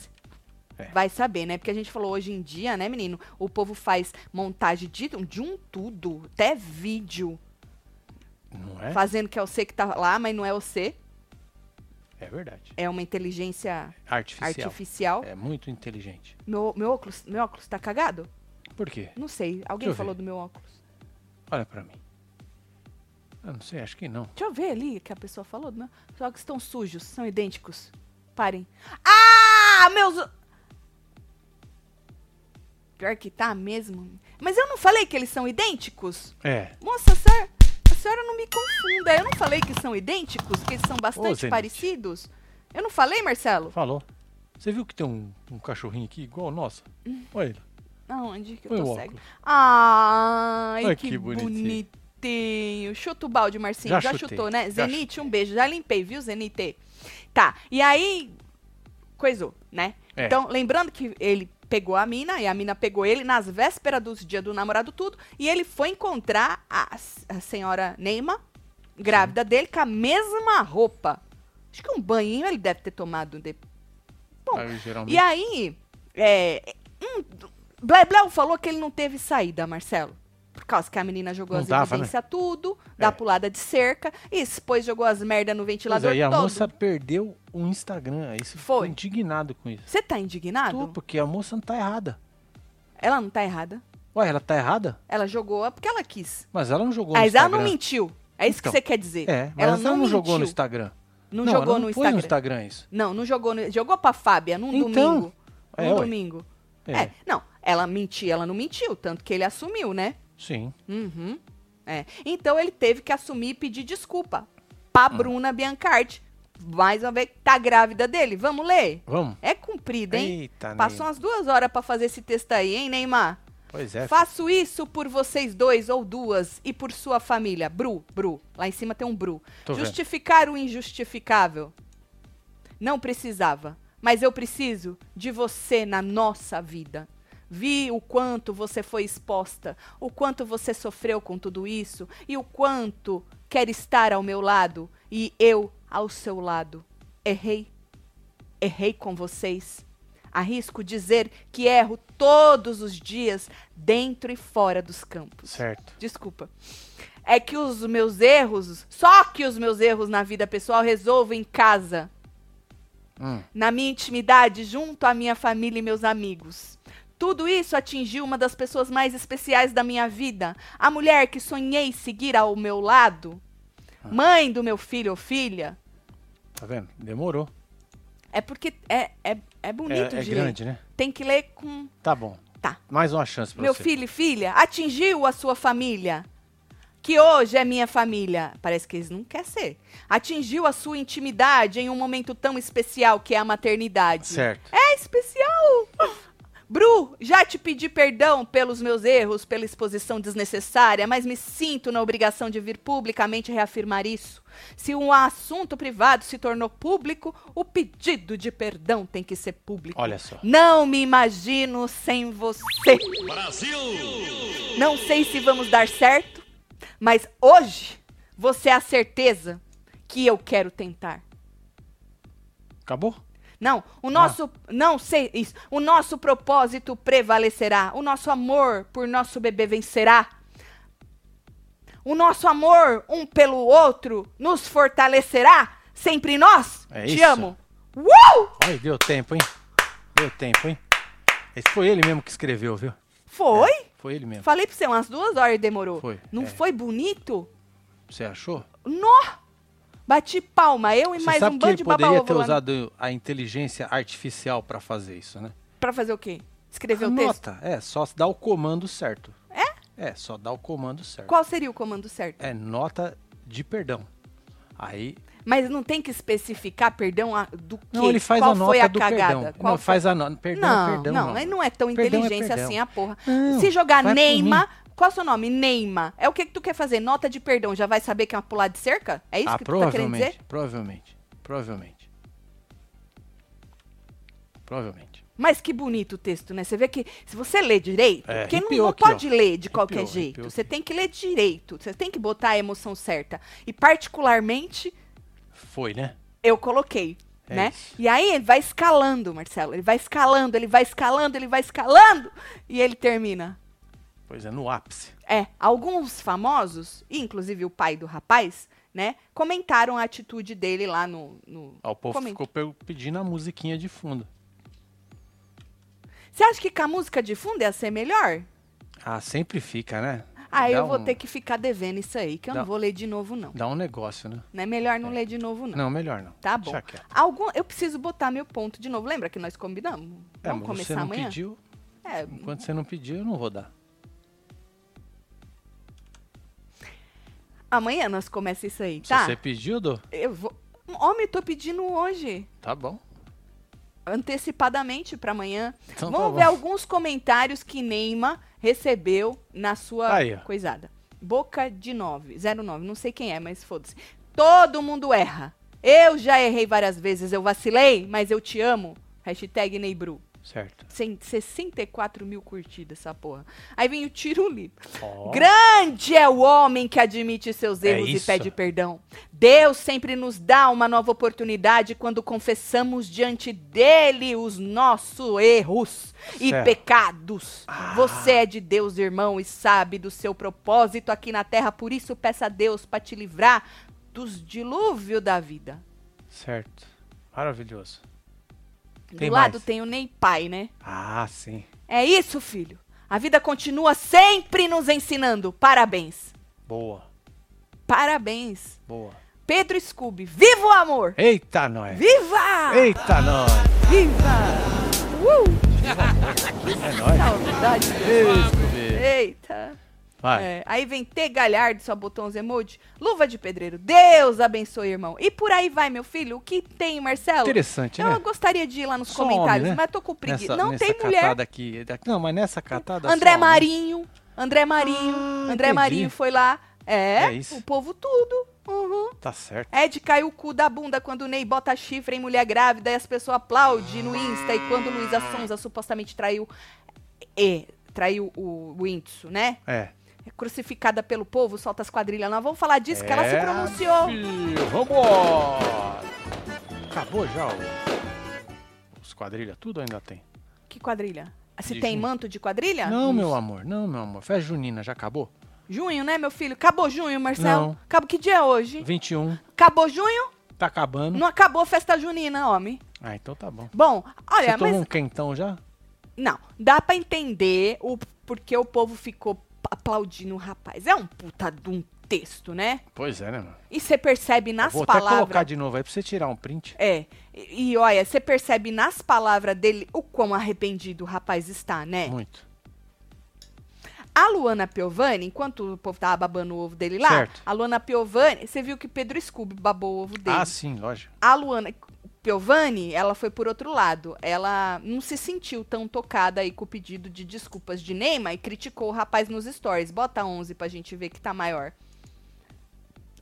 Speaker 2: É.
Speaker 1: Vai saber, né? Porque a gente falou hoje em dia, né, menino? O povo faz montagem de, de um tudo, até vídeo,
Speaker 2: Não é?
Speaker 1: fazendo que é você que tá lá, mas não é você.
Speaker 2: É verdade.
Speaker 1: É uma inteligência
Speaker 2: Artificial.
Speaker 1: artificial.
Speaker 2: É muito inteligente.
Speaker 1: Meu, meu óculos, meu óculos tá cagado?
Speaker 2: Por quê?
Speaker 1: Não sei. Alguém falou
Speaker 2: ver.
Speaker 1: do meu óculos.
Speaker 2: Olha pra mim. Eu não sei, acho que não.
Speaker 1: Deixa eu ver ali o que a pessoa falou meu. Os óculos estão sujos, são idênticos. Parem. Ah, meus. Pior que tá mesmo. Mas eu não falei que eles são idênticos?
Speaker 2: É.
Speaker 1: Moça, a senhora, não me confunda. Eu não falei que são idênticos, que eles são bastante
Speaker 2: Zenite.
Speaker 1: parecidos? Eu não falei, Marcelo?
Speaker 2: Falou. Você viu que tem um, um cachorrinho aqui igual o nosso? Olha ele.
Speaker 1: Aonde que eu
Speaker 2: Põe
Speaker 1: tô
Speaker 2: o
Speaker 1: cega?
Speaker 2: óculos.
Speaker 1: Ai,
Speaker 2: Olha
Speaker 1: que,
Speaker 2: que bonitinho.
Speaker 1: bonitinho. Chuta o balde, Marcinho. Já,
Speaker 2: Já
Speaker 1: chutou, né?
Speaker 2: já
Speaker 1: Zenite, um beijo. Já limpei, viu, Zenite? Tá, e aí, coisou, né?
Speaker 2: É.
Speaker 1: Então, lembrando que ele pegou a mina e a mina pegou ele nas vésperas dos dias do namorado tudo e ele foi encontrar a, a senhora Neima, grávida dele, com a mesma roupa. Acho que um banhinho ele deve ter tomado. De... Bom,
Speaker 2: Aí, geralmente.
Speaker 1: e aí, é, hum, Blebleu falou que ele não teve saída, Marcelo. Por causa que a menina jogou
Speaker 2: Não
Speaker 1: as
Speaker 2: dava, né?
Speaker 1: evidências tudo, da
Speaker 2: É.
Speaker 1: pulada de cerca, e depois jogou as merda no
Speaker 2: Pois
Speaker 1: ventilador
Speaker 2: é, e a moça perdeu o Instagram. Aí você ficou
Speaker 1: Foi.
Speaker 2: indignado com isso.
Speaker 1: Você tá indignado?
Speaker 2: Tudo porque a moça não tá errada.
Speaker 1: Ela não tá errada.
Speaker 2: Ué, ela tá errada?
Speaker 1: Ela jogou porque ela quis.
Speaker 2: Mas ela não jogou no
Speaker 1: Mas ela
Speaker 2: Instagram.
Speaker 1: não mentiu. É isso
Speaker 2: Então,
Speaker 1: que você quer dizer.
Speaker 2: É, mas
Speaker 1: ela
Speaker 2: ela não, jogou no. Instagram.
Speaker 1: Não,
Speaker 2: ela
Speaker 1: jogou
Speaker 2: não
Speaker 1: no
Speaker 2: foi
Speaker 1: Instagram.
Speaker 2: no Instagram isso.
Speaker 1: Não, não jogou no... Jogou pra Fábia num
Speaker 2: Então,
Speaker 1: domingo.
Speaker 2: é,
Speaker 1: Num
Speaker 2: ué.
Speaker 1: domingo.
Speaker 2: É.
Speaker 1: É. Não, ela mentiu, ela não mentiu, tanto que ele assumiu, né?
Speaker 2: Sim.
Speaker 1: Uhum. É. Então ele teve que assumir e pedir desculpa pra
Speaker 2: Hum.
Speaker 1: Bruna Biancardi. Mais uma vez, tá grávida dele. Vamos ler?
Speaker 2: Vamos?
Speaker 1: É cumprido, hein?
Speaker 2: Eita,
Speaker 1: Passou
Speaker 2: Neymar.
Speaker 1: umas duas horas pra fazer esse texto aí, hein, Neymar?
Speaker 2: Pois é.
Speaker 1: Faço isso por vocês dois ou duas e por sua família. Bru, Bru. Lá em cima tem um Bru.
Speaker 2: Tô vendo.
Speaker 1: Justificar o injustificável. Não precisava, mas eu preciso de você na nossa vida. Vi o quanto você foi exposta, o quanto você sofreu com tudo isso e o quanto quer estar ao meu lado e eu ao seu lado. Errei. Errei com vocês. Arrisco dizer que erro todos os dias, dentro e fora dos campos.
Speaker 2: Certo.
Speaker 1: Desculpa. É que os meus erros, só que os meus erros na vida pessoal resolvo em casa,
Speaker 2: Hum.
Speaker 1: na minha intimidade, junto à minha família e meus amigos. Tudo isso atingiu uma das pessoas mais especiais da minha vida, a mulher que sonhei seguir ao meu lado, mãe do meu filho ou filha.
Speaker 2: Tá vendo? Demorou.
Speaker 1: É porque é, é, é bonito
Speaker 2: é é
Speaker 1: de
Speaker 2: grande,
Speaker 1: ler.
Speaker 2: né?
Speaker 1: Tem que ler com
Speaker 2: Tá bom.
Speaker 1: Tá.
Speaker 2: Mais uma chance pra
Speaker 1: Meu
Speaker 2: você.
Speaker 1: filho e filha, atingiu a sua família, que hoje é minha família. Parece que eles não querem ser. Atingiu a sua intimidade em um momento tão especial que é a maternidade.
Speaker 2: Certo.
Speaker 1: É especial! Bru, já te pedi perdão pelos meus erros, pela exposição desnecessária, mas me sinto na obrigação de vir publicamente reafirmar isso. Se um assunto privado se tornou público, o pedido de perdão tem que ser público.
Speaker 2: Olha só.
Speaker 1: Não me imagino sem você. Não sei se vamos dar certo, mas hoje você é a certeza que eu quero tentar.
Speaker 2: Acabou?
Speaker 1: Não, o nosso. Não sei isso. O nosso propósito prevalecerá. O nosso amor por nosso bebê vencerá. O nosso amor um pelo outro nos fortalecerá. Sempre nós.
Speaker 2: É
Speaker 1: Te
Speaker 2: isso.
Speaker 1: amo. Uou!
Speaker 2: Olha, deu tempo, hein? Deu tempo, hein? Esse foi ele mesmo que escreveu, viu?
Speaker 1: Foi?
Speaker 2: Foi ele mesmo.
Speaker 1: Falei pra você, umas duas horas demorou.
Speaker 2: Foi,
Speaker 1: Não
Speaker 2: é.
Speaker 1: foi bonito?
Speaker 2: Você achou?
Speaker 1: Nó! Bati palma, eu e
Speaker 2: Você
Speaker 1: mais um
Speaker 2: que
Speaker 1: bando de
Speaker 2: poderia
Speaker 1: baba
Speaker 2: ter usado a inteligência artificial pra fazer isso, né?
Speaker 1: Pra fazer o quê? Escrever o texto?
Speaker 2: Nota, é, só dar o comando certo. É? É, só dar o comando certo.
Speaker 1: Qual seria o comando certo?
Speaker 2: É nota de perdão. Aí,
Speaker 1: Mas não tem que especificar perdão a- do quê?
Speaker 2: não, ele faz
Speaker 1: Qual
Speaker 2: a nota
Speaker 1: foi a
Speaker 2: do
Speaker 1: cagada?
Speaker 2: perdão.
Speaker 1: Qual
Speaker 2: não,
Speaker 1: foi?
Speaker 2: faz a nota, perdão,
Speaker 1: não,
Speaker 2: é perdão.
Speaker 1: não, aí não é tão
Speaker 2: Perdão é
Speaker 1: inteligência
Speaker 2: perdão.
Speaker 1: assim a porra.
Speaker 2: Não,
Speaker 1: Se jogar Neymar, qual é o seu nome? Neymar. É o que, que tu quer fazer? Nota de perdão, já vai saber que é uma pular de cerca? É isso
Speaker 2: ah,
Speaker 1: que tu tá querendo dizer?
Speaker 2: provavelmente, provavelmente, provavelmente.
Speaker 1: Mas que bonito o texto, né? Você vê que se você lê direito,
Speaker 2: É,
Speaker 1: porque não, não
Speaker 2: aqui,
Speaker 1: pode
Speaker 2: ó.
Speaker 1: ler de qualquer
Speaker 2: Arrepiou,
Speaker 1: jeito.
Speaker 2: arrepiou
Speaker 1: Você tem que ler direito. Você tem que botar a emoção certa. E particularmente,
Speaker 2: Foi, né?
Speaker 1: eu coloquei,
Speaker 2: É
Speaker 1: né?
Speaker 2: isso.
Speaker 1: E aí ele vai escalando, Marcelo. Ele vai escalando, ele vai escalando, ele vai escalando. E ele termina.
Speaker 2: Pois é, no ápice.
Speaker 1: É, alguns famosos, inclusive o pai do rapaz, né, comentaram a atitude dele lá no. no
Speaker 2: Ó, o povo ficou pe- pedindo a musiquinha de fundo.
Speaker 1: Você acha que com a música de fundo ia ser melhor?
Speaker 2: Ah, sempre fica, né?
Speaker 1: Ah, eu vou
Speaker 2: um-
Speaker 1: ter que ficar devendo isso aí, que eu
Speaker 2: Dá-
Speaker 1: não vou ler de novo, não.
Speaker 2: Dá um negócio, né?
Speaker 1: Não é melhor não ler de novo, não.
Speaker 2: Não, melhor não.
Speaker 1: Tá bom. Algum, eu preciso botar meu ponto de novo. Lembra que nós combinamos?
Speaker 2: É,
Speaker 1: Vamos começar
Speaker 2: você não
Speaker 1: amanhã?
Speaker 2: pediu.
Speaker 1: É,
Speaker 2: Enquanto você não pediu, eu não vou dar.
Speaker 1: Amanhã nós começamos isso aí, tá?
Speaker 2: você pediu, dou.
Speaker 1: Eu vou. Homem, tô pedindo hoje.
Speaker 2: Tá bom.
Speaker 1: antecipadamente para amanhã.
Speaker 2: Então tá
Speaker 1: Vamos
Speaker 2: bom.
Speaker 1: ver alguns comentários que Neymar recebeu na sua
Speaker 2: Aí,
Speaker 1: coisada. Boca de 9, 09, não sei quem é, mas foda-se. Todo mundo erra. Eu já errei várias vezes, eu vacilei, mas eu te amo. Hashtag Neybru.
Speaker 2: Certo.
Speaker 1: Cem- 64 mil curtidas essa porra. Aí vem o tiro limpo.
Speaker 2: Ó.
Speaker 1: Grande é o homem que admite seus
Speaker 2: É
Speaker 1: erros e
Speaker 2: isso.
Speaker 1: pede perdão. Deus sempre nos dá uma nova oportunidade quando confessamos diante dele os nossos erros e
Speaker 2: Certo.
Speaker 1: pecados.
Speaker 2: Ah.
Speaker 1: Você é de Deus, irmão, e sabe do seu propósito aqui na terra, por isso peça a Deus para te livrar dos dilúvios da vida.
Speaker 2: Certo. Maravilhoso.
Speaker 1: Do
Speaker 2: Tem
Speaker 1: lado
Speaker 2: mais?
Speaker 1: tem o Ney Pai, né?
Speaker 2: Ah, sim.
Speaker 1: É isso, filho. A vida continua sempre nos ensinando. Parabéns.
Speaker 2: Boa.
Speaker 1: Parabéns.
Speaker 2: Boa.
Speaker 1: Pedro Scooby, viva o amor!
Speaker 2: Eita, nós.
Speaker 1: Viva!
Speaker 2: Eita, nós.
Speaker 1: Viva! Uh!
Speaker 2: É nóis.
Speaker 1: Saudade.
Speaker 2: Scooby.
Speaker 1: Eita. É, aí vem T Galhardo, só botou uns emojis. Luva de pedreiro. Deus abençoe, irmão. E por aí vai, meu filho. O que tem, Marcelo?
Speaker 2: Interessante,
Speaker 1: Eu
Speaker 2: né?
Speaker 1: gostaria de ir lá nos
Speaker 2: Só
Speaker 1: comentários,
Speaker 2: homem, né?
Speaker 1: mas tô com preguiça. Não
Speaker 2: nessa
Speaker 1: tem mulher.
Speaker 2: catada aqui. Não, mas nessa catada
Speaker 1: André
Speaker 2: né?
Speaker 1: Marinho. André Marinho.
Speaker 2: Ah,
Speaker 1: André
Speaker 2: entendi.
Speaker 1: Marinho foi lá. É,
Speaker 2: É isso.
Speaker 1: o povo tudo. Uhum.
Speaker 2: Tá certo.
Speaker 1: Ed caiu o cu da bunda quando o Ney bota chifre em mulher grávida e as pessoas aplaudem no Insta. E quando Luísa Sonza supostamente traiu. É, traiu o Whindersson, né?
Speaker 2: É.
Speaker 1: Crucificada pelo povo, solta as quadrilhas. Nós vamos falar disso que ela se
Speaker 2: É,
Speaker 1: pronunciou.
Speaker 2: filho, Vambora! Acabou já o... os quadrilha, tudo ainda tem.
Speaker 1: Que quadrilha? Se
Speaker 2: De
Speaker 1: tem
Speaker 2: junho.
Speaker 1: manto de quadrilha?
Speaker 2: Não, meu
Speaker 1: Isso.
Speaker 2: amor, não, meu amor. Festa junina, já acabou?
Speaker 1: Junho, né, meu filho? Acabou junho, Marcelo?
Speaker 2: Não.
Speaker 1: Acabou que dia é hoje?
Speaker 2: 21,
Speaker 1: Acabou junho?
Speaker 2: tá acabando.
Speaker 1: Não acabou festa junina, homem.
Speaker 2: Ah, então tá bom.
Speaker 1: Bom, olha,
Speaker 2: Você tomou
Speaker 1: mas
Speaker 2: um quentão já?
Speaker 1: Não, dá pra entender o porque o povo ficou aplaudindo o rapaz. É um puta de um texto, né?
Speaker 2: Pois é, né, mano?
Speaker 1: E você percebe nas
Speaker 2: Vou até colocar
Speaker 1: palavras.
Speaker 2: de novo aí pra você tirar um print.
Speaker 1: É. E, e olha, você percebe nas palavras dele o quão arrependido o rapaz está, né?
Speaker 2: Muito.
Speaker 1: A Luana Piovani, enquanto o povo tava babando o ovo dele lá,
Speaker 2: Certo.
Speaker 1: a Luana Piovani, você viu que Pedro Scooby babou o ovo dele.
Speaker 2: Ah, sim, lógico.
Speaker 1: A Luana Piovani, ela foi por outro lado. Ela não se sentiu tão tocada aí com o pedido de desculpas de Neymar e criticou o rapaz nos stories. Bota 11 pra gente ver que tá maior.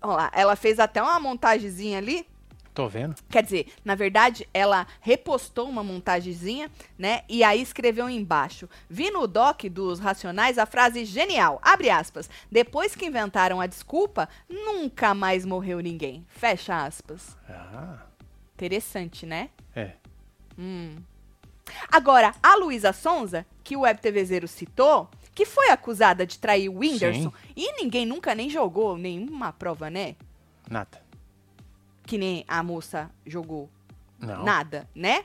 Speaker 1: Olha lá, ela fez até uma montagenzinha ali.
Speaker 2: Tô vendo.
Speaker 1: Quer dizer, na verdade, ela repostou uma montagenzinha, né? E aí escreveu embaixo. Vi no doc dos Racionais a frase genial. Abre aspas. Depois que inventaram a desculpa, nunca mais morreu ninguém. Fecha aspas.
Speaker 2: Ah,
Speaker 1: Interessante, né?
Speaker 2: é.
Speaker 1: Hum. Agora, a Luísa Sonza, que o Web TV Zero citou, que foi acusada de trair o Whindersson, e ninguém nunca nem jogou nenhuma prova, né?
Speaker 2: Nada.
Speaker 1: Que nem a moça jogou.
Speaker 2: Não.
Speaker 1: Nada, né?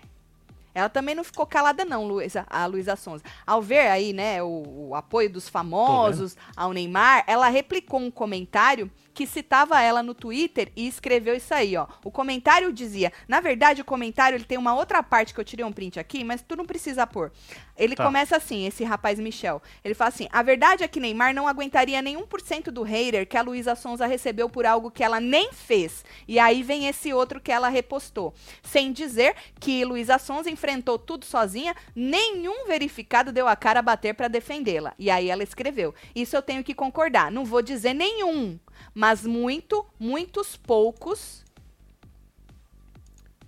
Speaker 1: Ela também não ficou calada, não, Luísa, a Luísa Sonza. Ao ver aí, né, o, o apoio dos famosos ao Neymar, ela replicou um comentário que citava ela no Twitter e escreveu isso aí, ó. O comentário dizia, na verdade, o comentário ele tem uma outra parte que eu tirei um print aqui, mas tu não precisa pôr. Ele
Speaker 2: Tá.
Speaker 1: começa assim, esse rapaz Michel. Ele fala assim: a verdade é que Neymar não aguentaria nenhum por cento do hater que a Luísa Sonza recebeu por algo que ela nem fez. E aí vem esse outro que ela repostou. Sem dizer que Luísa Sonza enfrentou tudo sozinha, nenhum verificado deu a cara a bater pra defendê-la. E aí ela escreveu: Isso eu tenho que concordar. Não vou dizer nenhum, mas muito, muitos poucos.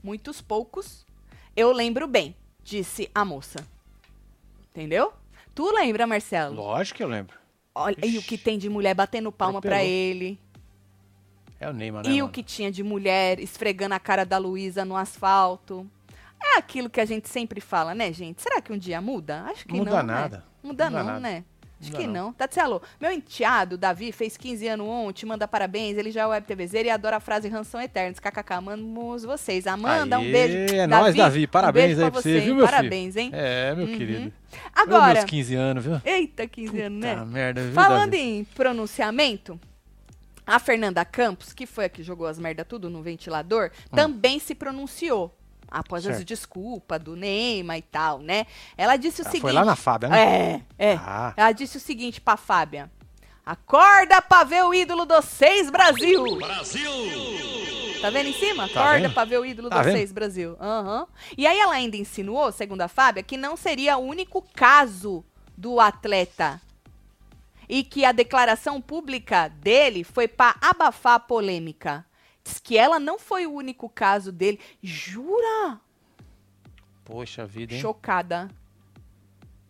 Speaker 1: Muitos poucos. Eu lembro bem, disse a moça. Entendeu? Tu lembra, Marcelo?
Speaker 2: Lógico que eu lembro.
Speaker 1: Olha, e o
Speaker 2: Ixi.
Speaker 1: que tem de mulher batendo palma pra
Speaker 2: Atropelou.
Speaker 1: ele.
Speaker 2: É o Neymar, né,
Speaker 1: E o
Speaker 2: mano?
Speaker 1: que tinha de mulher esfregando a cara da Luísa no asfalto. É aquilo que a gente sempre fala, né, gente? Será que um dia muda? Acho que
Speaker 2: Muda
Speaker 1: não.
Speaker 2: nada.
Speaker 1: Né? Muda
Speaker 2: Muda
Speaker 1: não,
Speaker 2: nada.
Speaker 1: né? Acho
Speaker 2: Muda
Speaker 1: que
Speaker 2: não.
Speaker 1: não. Tatselo, meu enteado, Davi, fez 15 anos ontem, manda parabéns. Ele já é web TVzeiro e adora a frase Ranção Eternos. KKK, amamos vocês. Amanda, um
Speaker 2: Aê,
Speaker 1: beijo.
Speaker 2: É nóis, Davi.
Speaker 1: um
Speaker 2: Parabéns
Speaker 1: beijo
Speaker 2: aí
Speaker 1: pra
Speaker 2: você, viu, meu filho?
Speaker 1: Parabéns, hein?
Speaker 2: É, meu
Speaker 1: Uhum.
Speaker 2: querido.
Speaker 1: Agora,
Speaker 2: meus 15 anos, viu?
Speaker 1: eita, 15 anos, né?
Speaker 2: Tá merda, viu,
Speaker 1: Falando
Speaker 2: Davi?
Speaker 1: em pronunciamento, a Fernanda Campos, que foi a que jogou as merda tudo no ventilador, também se pronunciou. Após as.
Speaker 2: Certo.
Speaker 1: desculpas do Neymar e tal, né? Ela disse o
Speaker 2: Ah,
Speaker 1: seguinte.
Speaker 2: foi lá na Fábia, né?
Speaker 1: É, é.
Speaker 2: Ah.
Speaker 1: Ela disse o seguinte pra Fábia. Acorda pra ver o ídolo dos seis Brasil! Tá vendo em cima?
Speaker 2: Tá
Speaker 1: Acorda
Speaker 2: vendo?
Speaker 1: pra ver o ídolo
Speaker 2: Tá
Speaker 1: dos
Speaker 2: vendo?
Speaker 1: seis Brasil. Aham. E aí ela ainda insinuou, segundo a Fábia, que não seria o único caso do atleta. E que a declaração pública dele foi pra abafar a polêmica. Diz que ela não foi o único caso dele. Jura?
Speaker 2: Poxa vida, hein?
Speaker 1: Chocada.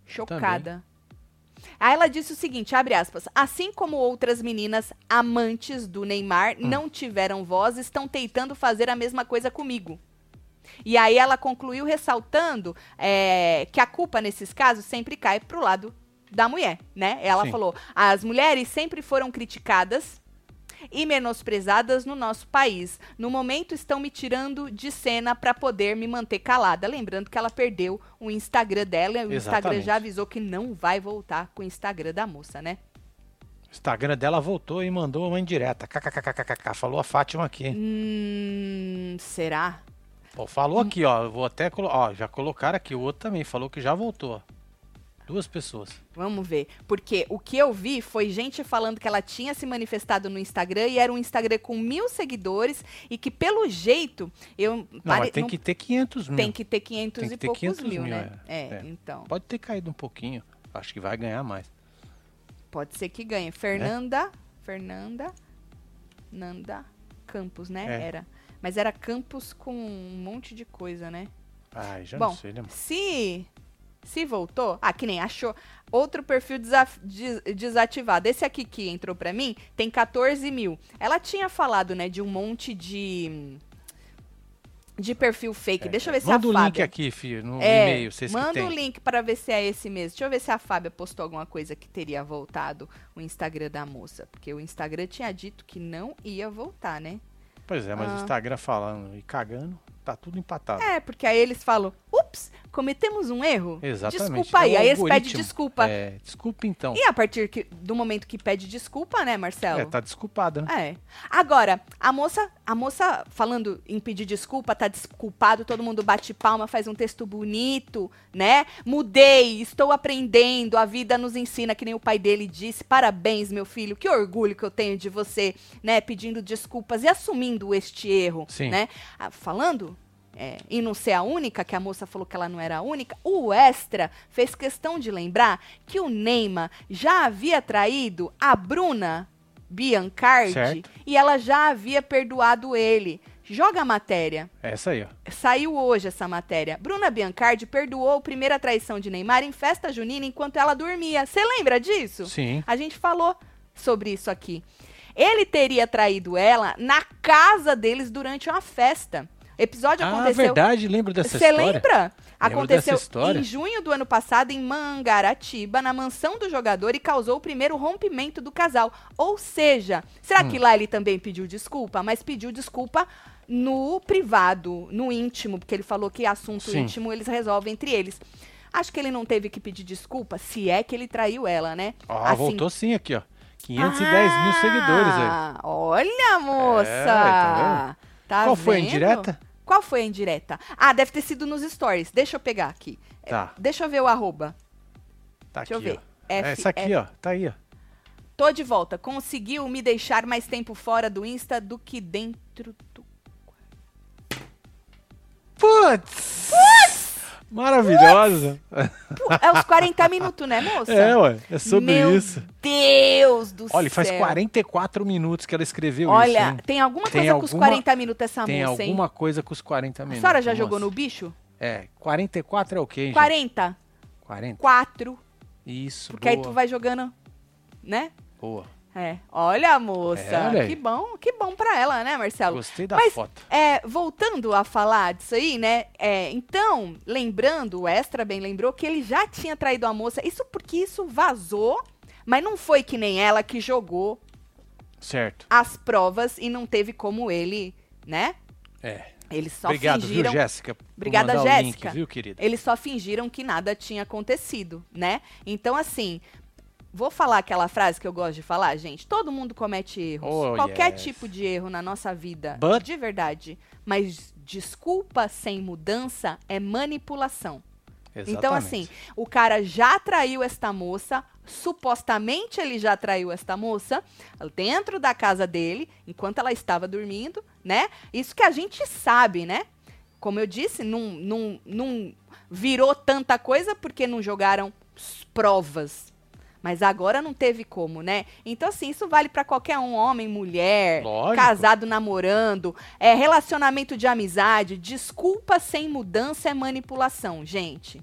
Speaker 1: Chocada. Aí ela disse o seguinte, abre aspas, assim como outras meninas amantes do Neymar
Speaker 2: Hum.
Speaker 1: não tiveram voz, estão tentando fazer a mesma coisa comigo. E aí ela concluiu ressaltando é, que a culpa nesses casos sempre cai pro lado da mulher, né? Ela
Speaker 2: Sim.
Speaker 1: falou, as mulheres sempre foram criticadas e menosprezadas no nosso país. No momento estão me tirando de cena para poder me manter calada. Lembrando que ela perdeu o Instagram dela, e o Instagram já avisou que não vai voltar com o Instagram da moça, né?
Speaker 2: O Instagram dela voltou e mandou uma indireta. KKKKK. Falou a Fátima aqui.
Speaker 1: Hum, será?
Speaker 2: Pô, falou aqui, ó. Vou até colocar. Ó, já colocaram aqui. O outro também falou que já voltou. Duas pessoas.
Speaker 1: Vamos ver. Porque o que eu vi foi gente falando que ela tinha se manifestado no Instagram e era um Instagram com mil seguidores e que, pelo jeito, eu.
Speaker 2: Não,
Speaker 1: pare-
Speaker 2: mas tem
Speaker 1: não-
Speaker 2: que ter 500 mil.
Speaker 1: tem que ter 500
Speaker 2: Tem que
Speaker 1: e
Speaker 2: ter
Speaker 1: poucos
Speaker 2: 500
Speaker 1: mil,
Speaker 2: mil,
Speaker 1: né?
Speaker 2: é.
Speaker 1: É,
Speaker 2: É.
Speaker 1: então.
Speaker 2: Pode ter caído um pouquinho. Acho que vai ganhar mais.
Speaker 1: Pode ser que ganhe. Fernanda. Fernanda. Nanda Campos, né?
Speaker 2: É.
Speaker 1: Era. Mas era Campos com um monte de coisa, né?
Speaker 2: Ai, já
Speaker 1: Bom,
Speaker 2: não sei, né?
Speaker 1: Se. Se voltou. Ah, que nem achou. Outro perfil des- desativado. Esse aqui que entrou pra mim tem 14 mil. Ela tinha falado, né, de um monte de. De perfil fake. Deixa eu ver se
Speaker 2: Manda
Speaker 1: a
Speaker 2: o link
Speaker 1: Fábia.
Speaker 2: aqui, filho, no
Speaker 1: É,
Speaker 2: e-mail, vocês
Speaker 1: manda o link para ver se é esse mesmo. Deixa eu ver se a Fábia postou alguma coisa que teria voltado o Instagram da moça. Porque o Instagram tinha dito que não ia voltar, né?
Speaker 2: Pois é, mas
Speaker 1: Ah.
Speaker 2: o Instagram falando e cagando, tá tudo empatado.
Speaker 1: É, porque aí eles falam: cometemos um erro.
Speaker 2: Exatamente.
Speaker 1: Desculpa aí.
Speaker 2: É
Speaker 1: aí eles pedem desculpa.
Speaker 2: É, desculpa então.
Speaker 1: E a partir que- do momento que pede desculpa, né, Marcelo?
Speaker 2: É, tá desculpada, né?
Speaker 1: É. Agora, a moça, a moça falando em pedir desculpa, tá desculpado, todo mundo bate palma, faz um texto bonito, né? Mudei, estou aprendendo, a vida nos ensina, que nem o pai dele disse. Parabéns, meu filho, que orgulho que eu tenho de você, né? Pedindo desculpas e assumindo este erro,
Speaker 2: Sim.
Speaker 1: né? Ah, falando é, em não ser a única, que a moça falou que ela não era a única, o Extra fez questão de lembrar que o Neymar já havia traído a Bruna Biancardi
Speaker 2: Certo.
Speaker 1: e ela já havia perdoado ele. Joga a matéria.
Speaker 2: Essa aí, ó.
Speaker 1: Saiu hoje essa matéria. Bruna Biancardi perdoou a primeira traição de Neymar em festa junina enquanto ela dormia. Você lembra disso?
Speaker 2: Sim.
Speaker 1: A gente falou sobre isso aqui. Ele teria traído ela na casa deles durante uma festa. Episódio
Speaker 2: Ah,
Speaker 1: aconteceu.
Speaker 2: verdade, lembro dessa
Speaker 1: Você
Speaker 2: história.
Speaker 1: lembra? Aconteceu em junho do ano passado em Mangaratiba, na mansão do jogador, e causou o primeiro rompimento do casal. Ou seja, será
Speaker 2: Hum.
Speaker 1: que lá ele também pediu desculpa? Mas pediu desculpa no privado, no íntimo, porque ele falou que assunto
Speaker 2: Sim.
Speaker 1: íntimo eles resolvem entre eles. Acho que ele não teve que pedir desculpa, se é que ele traiu ela, né?
Speaker 2: Ó,
Speaker 1: Assim-
Speaker 2: voltou sim aqui, ó. 510 mil seguidores aí.
Speaker 1: Ah, Olha, moça!
Speaker 2: É, tá
Speaker 1: Tá
Speaker 2: Qual foi a
Speaker 1: vendo?
Speaker 2: indireta?
Speaker 1: Qual foi a indireta? Ah, deve ter sido nos stories. Deixa eu pegar aqui. É,
Speaker 2: Tá.
Speaker 1: Deixa eu ver o arroba.
Speaker 2: Tá
Speaker 1: Deixa eu
Speaker 2: aqui,
Speaker 1: ver.
Speaker 2: ó.
Speaker 1: F-
Speaker 2: É essa aqui, ó. Tá aí, ó.
Speaker 1: Tô de volta. Conseguiu me deixar mais tempo fora do Insta do que dentro do.
Speaker 2: Putz! Maravilhosa.
Speaker 1: É os 40 minutos, né, moça?
Speaker 2: É, ué. É sobre
Speaker 1: Meu
Speaker 2: isso.
Speaker 1: Deus do céu.
Speaker 2: Olha, faz 44 minutos que ela escreveu
Speaker 1: Olha,
Speaker 2: isso, hein?
Speaker 1: tem alguma
Speaker 2: Tem
Speaker 1: coisa com os
Speaker 2: alguma-
Speaker 1: 40 minutos essa
Speaker 2: Tem
Speaker 1: moça, hein?
Speaker 2: alguma coisa com os 40
Speaker 1: A
Speaker 2: minutos.
Speaker 1: senhora já
Speaker 2: moça.
Speaker 1: jogou no bicho?
Speaker 2: É, 44 é o quê, hein, gente?
Speaker 1: 40,
Speaker 2: 40?
Speaker 1: 4.
Speaker 2: Isso,
Speaker 1: Porque aí
Speaker 2: boa,
Speaker 1: tu vai jogando, né?
Speaker 2: boa.
Speaker 1: É. Olha, moça.
Speaker 2: É, olha
Speaker 1: que bom, que bom pra ela, né, Marcelo?
Speaker 2: Gostei da
Speaker 1: Mas,
Speaker 2: foto.
Speaker 1: É, voltando a falar disso aí, né? é, então, lembrando, o Extra bem lembrou que ele já tinha traído a moça. Isso porque isso vazou, mas não foi que nem ela que jogou
Speaker 2: Certo.
Speaker 1: as provas e não teve como ele, né?
Speaker 2: É.
Speaker 1: Eles só
Speaker 2: Obrigado,
Speaker 1: fingiram.
Speaker 2: viu, Jéssica?
Speaker 1: Obrigada, Jéssica.
Speaker 2: Link, viu, querida?
Speaker 1: Eles só fingiram que nada tinha acontecido, né? Então, assim, vou falar aquela frase que eu gosto de falar, gente. Todo mundo comete erros.
Speaker 2: Oh,
Speaker 1: Qualquer
Speaker 2: yes.
Speaker 1: tipo de erro na nossa vida,
Speaker 2: But-
Speaker 1: de verdade. Mas desculpa sem mudança é manipulação. Então, assim, o cara já traiu esta moça, supostamente ele já traiu esta moça, dentro da casa dele, enquanto ela estava dormindo, né? Isso que a gente sabe, né? Como eu disse, não, não, não virou tanta coisa porque não jogaram provas. Mas agora não teve como, né? Então, assim, isso vale pra qualquer um, homem, mulher,
Speaker 2: Lógico.
Speaker 1: casado, namorando, é, relacionamento de amizade. Desculpa sem mudança é manipulação, gente.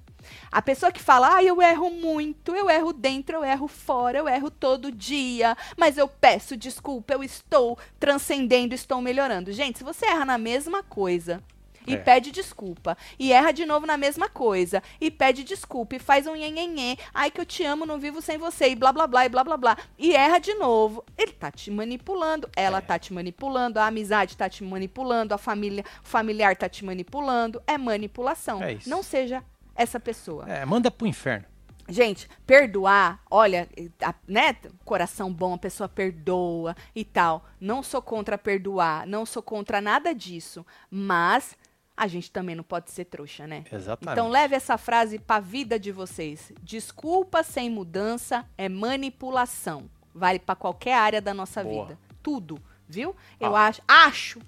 Speaker 1: A pessoa que fala, ah, eu erro muito, eu erro dentro, eu erro fora, eu erro todo dia, mas eu peço desculpa, eu estou transcendendo, estou melhorando. Gente, se você erra na mesma coisa e
Speaker 2: É.
Speaker 1: pede desculpa, e erra de novo na mesma coisa, e pede desculpa, e faz um nhenhenhê, ai que eu te amo, não vivo sem você, e blá blá blá, e blá blá blá, e erra de novo, ele tá te manipulando, ela
Speaker 2: É.
Speaker 1: tá te manipulando, a amizade tá te manipulando, a família, o familiar tá te manipulando, é manipulação.
Speaker 2: É isso.
Speaker 1: Não seja essa pessoa.
Speaker 2: É, manda pro inferno.
Speaker 1: Gente, perdoar, olha, a- né? Coração bom, a pessoa perdoa e tal. Não sou contra perdoar, não sou contra nada disso. Mas a gente também não pode ser trouxa, né?
Speaker 2: Exatamente.
Speaker 1: Então leve essa frase pra vida de vocês. Desculpa sem mudança é manipulação. Vale pra qualquer área da nossa
Speaker 2: Boa.
Speaker 1: vida. Tudo, viu? Eu
Speaker 2: Ah.
Speaker 1: acho, acho,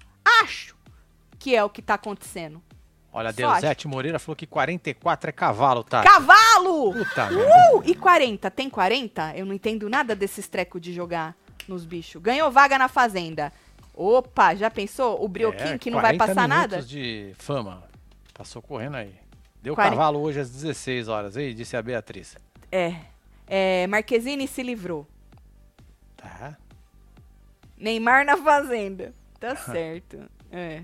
Speaker 1: acho que é o que tá acontecendo.
Speaker 2: Olha, a
Speaker 1: acho.
Speaker 2: Deusete Moreira falou que 44 é cavalo, tá?
Speaker 1: Cavalo!
Speaker 2: Puta.
Speaker 1: Uh, e 40? Tem 40? Eu não entendo nada desses trecos de jogar nos bichos. Ganhou vaga na fazenda. Opa, já pensou? O Brioquim
Speaker 2: É,
Speaker 1: que não vai
Speaker 2: 40
Speaker 1: passar nada?
Speaker 2: de fama. Passou correndo aí. Deu
Speaker 1: 40
Speaker 2: cavalo hoje às 16 horas, aí, disse a Beatriz.
Speaker 1: É. é. Marquezine se livrou.
Speaker 2: Tá.
Speaker 1: Neymar na fazenda. Tá certo. É.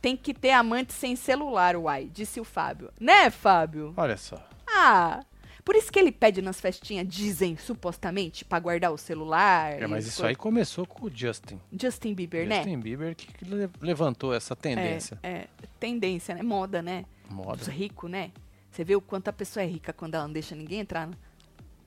Speaker 1: Tem que ter amante sem celular, uai, disse o Fábio. Né, Fábio?
Speaker 2: Olha só.
Speaker 1: Ah, por isso que ele pede nas festinhas, dizem, supostamente, pra guardar o celular.
Speaker 2: É, mas isso
Speaker 1: coisa.
Speaker 2: aí começou com o Justin.
Speaker 1: Justin Bieber, né?
Speaker 2: Justin Bieber que que le- levantou essa tendência.
Speaker 1: É, é, tendência, né? Moda, né?
Speaker 2: Moda.
Speaker 1: Ricos, né? Você vê o quanto a pessoa é rica quando ela não deixa ninguém entrar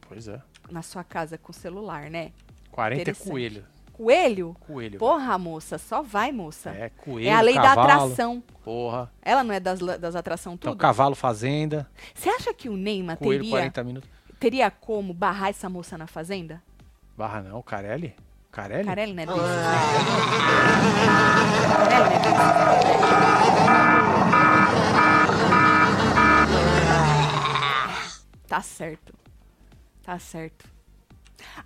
Speaker 2: Pois é.
Speaker 1: na sua casa com celular, né?
Speaker 2: 40 é
Speaker 1: Interessante.
Speaker 2: coelho.
Speaker 1: Coelho?
Speaker 2: Coelho.
Speaker 1: Porra, moça, só vai, moça.
Speaker 2: É, coelho,
Speaker 1: É a lei
Speaker 2: cavalo,
Speaker 1: da atração.
Speaker 2: Porra.
Speaker 1: Ela não é das, das atração
Speaker 2: Então,
Speaker 1: tudo?
Speaker 2: cavalo fazenda,
Speaker 1: Você acha que o Neymar
Speaker 2: coelho
Speaker 1: teria,
Speaker 2: 40 minutos.
Speaker 1: teria como barrar essa moça na fazenda?
Speaker 2: Barra não, Carelli? Carelli?
Speaker 1: Carelli não é desses, né? Carelli não é desses. Tá certo. Tá certo.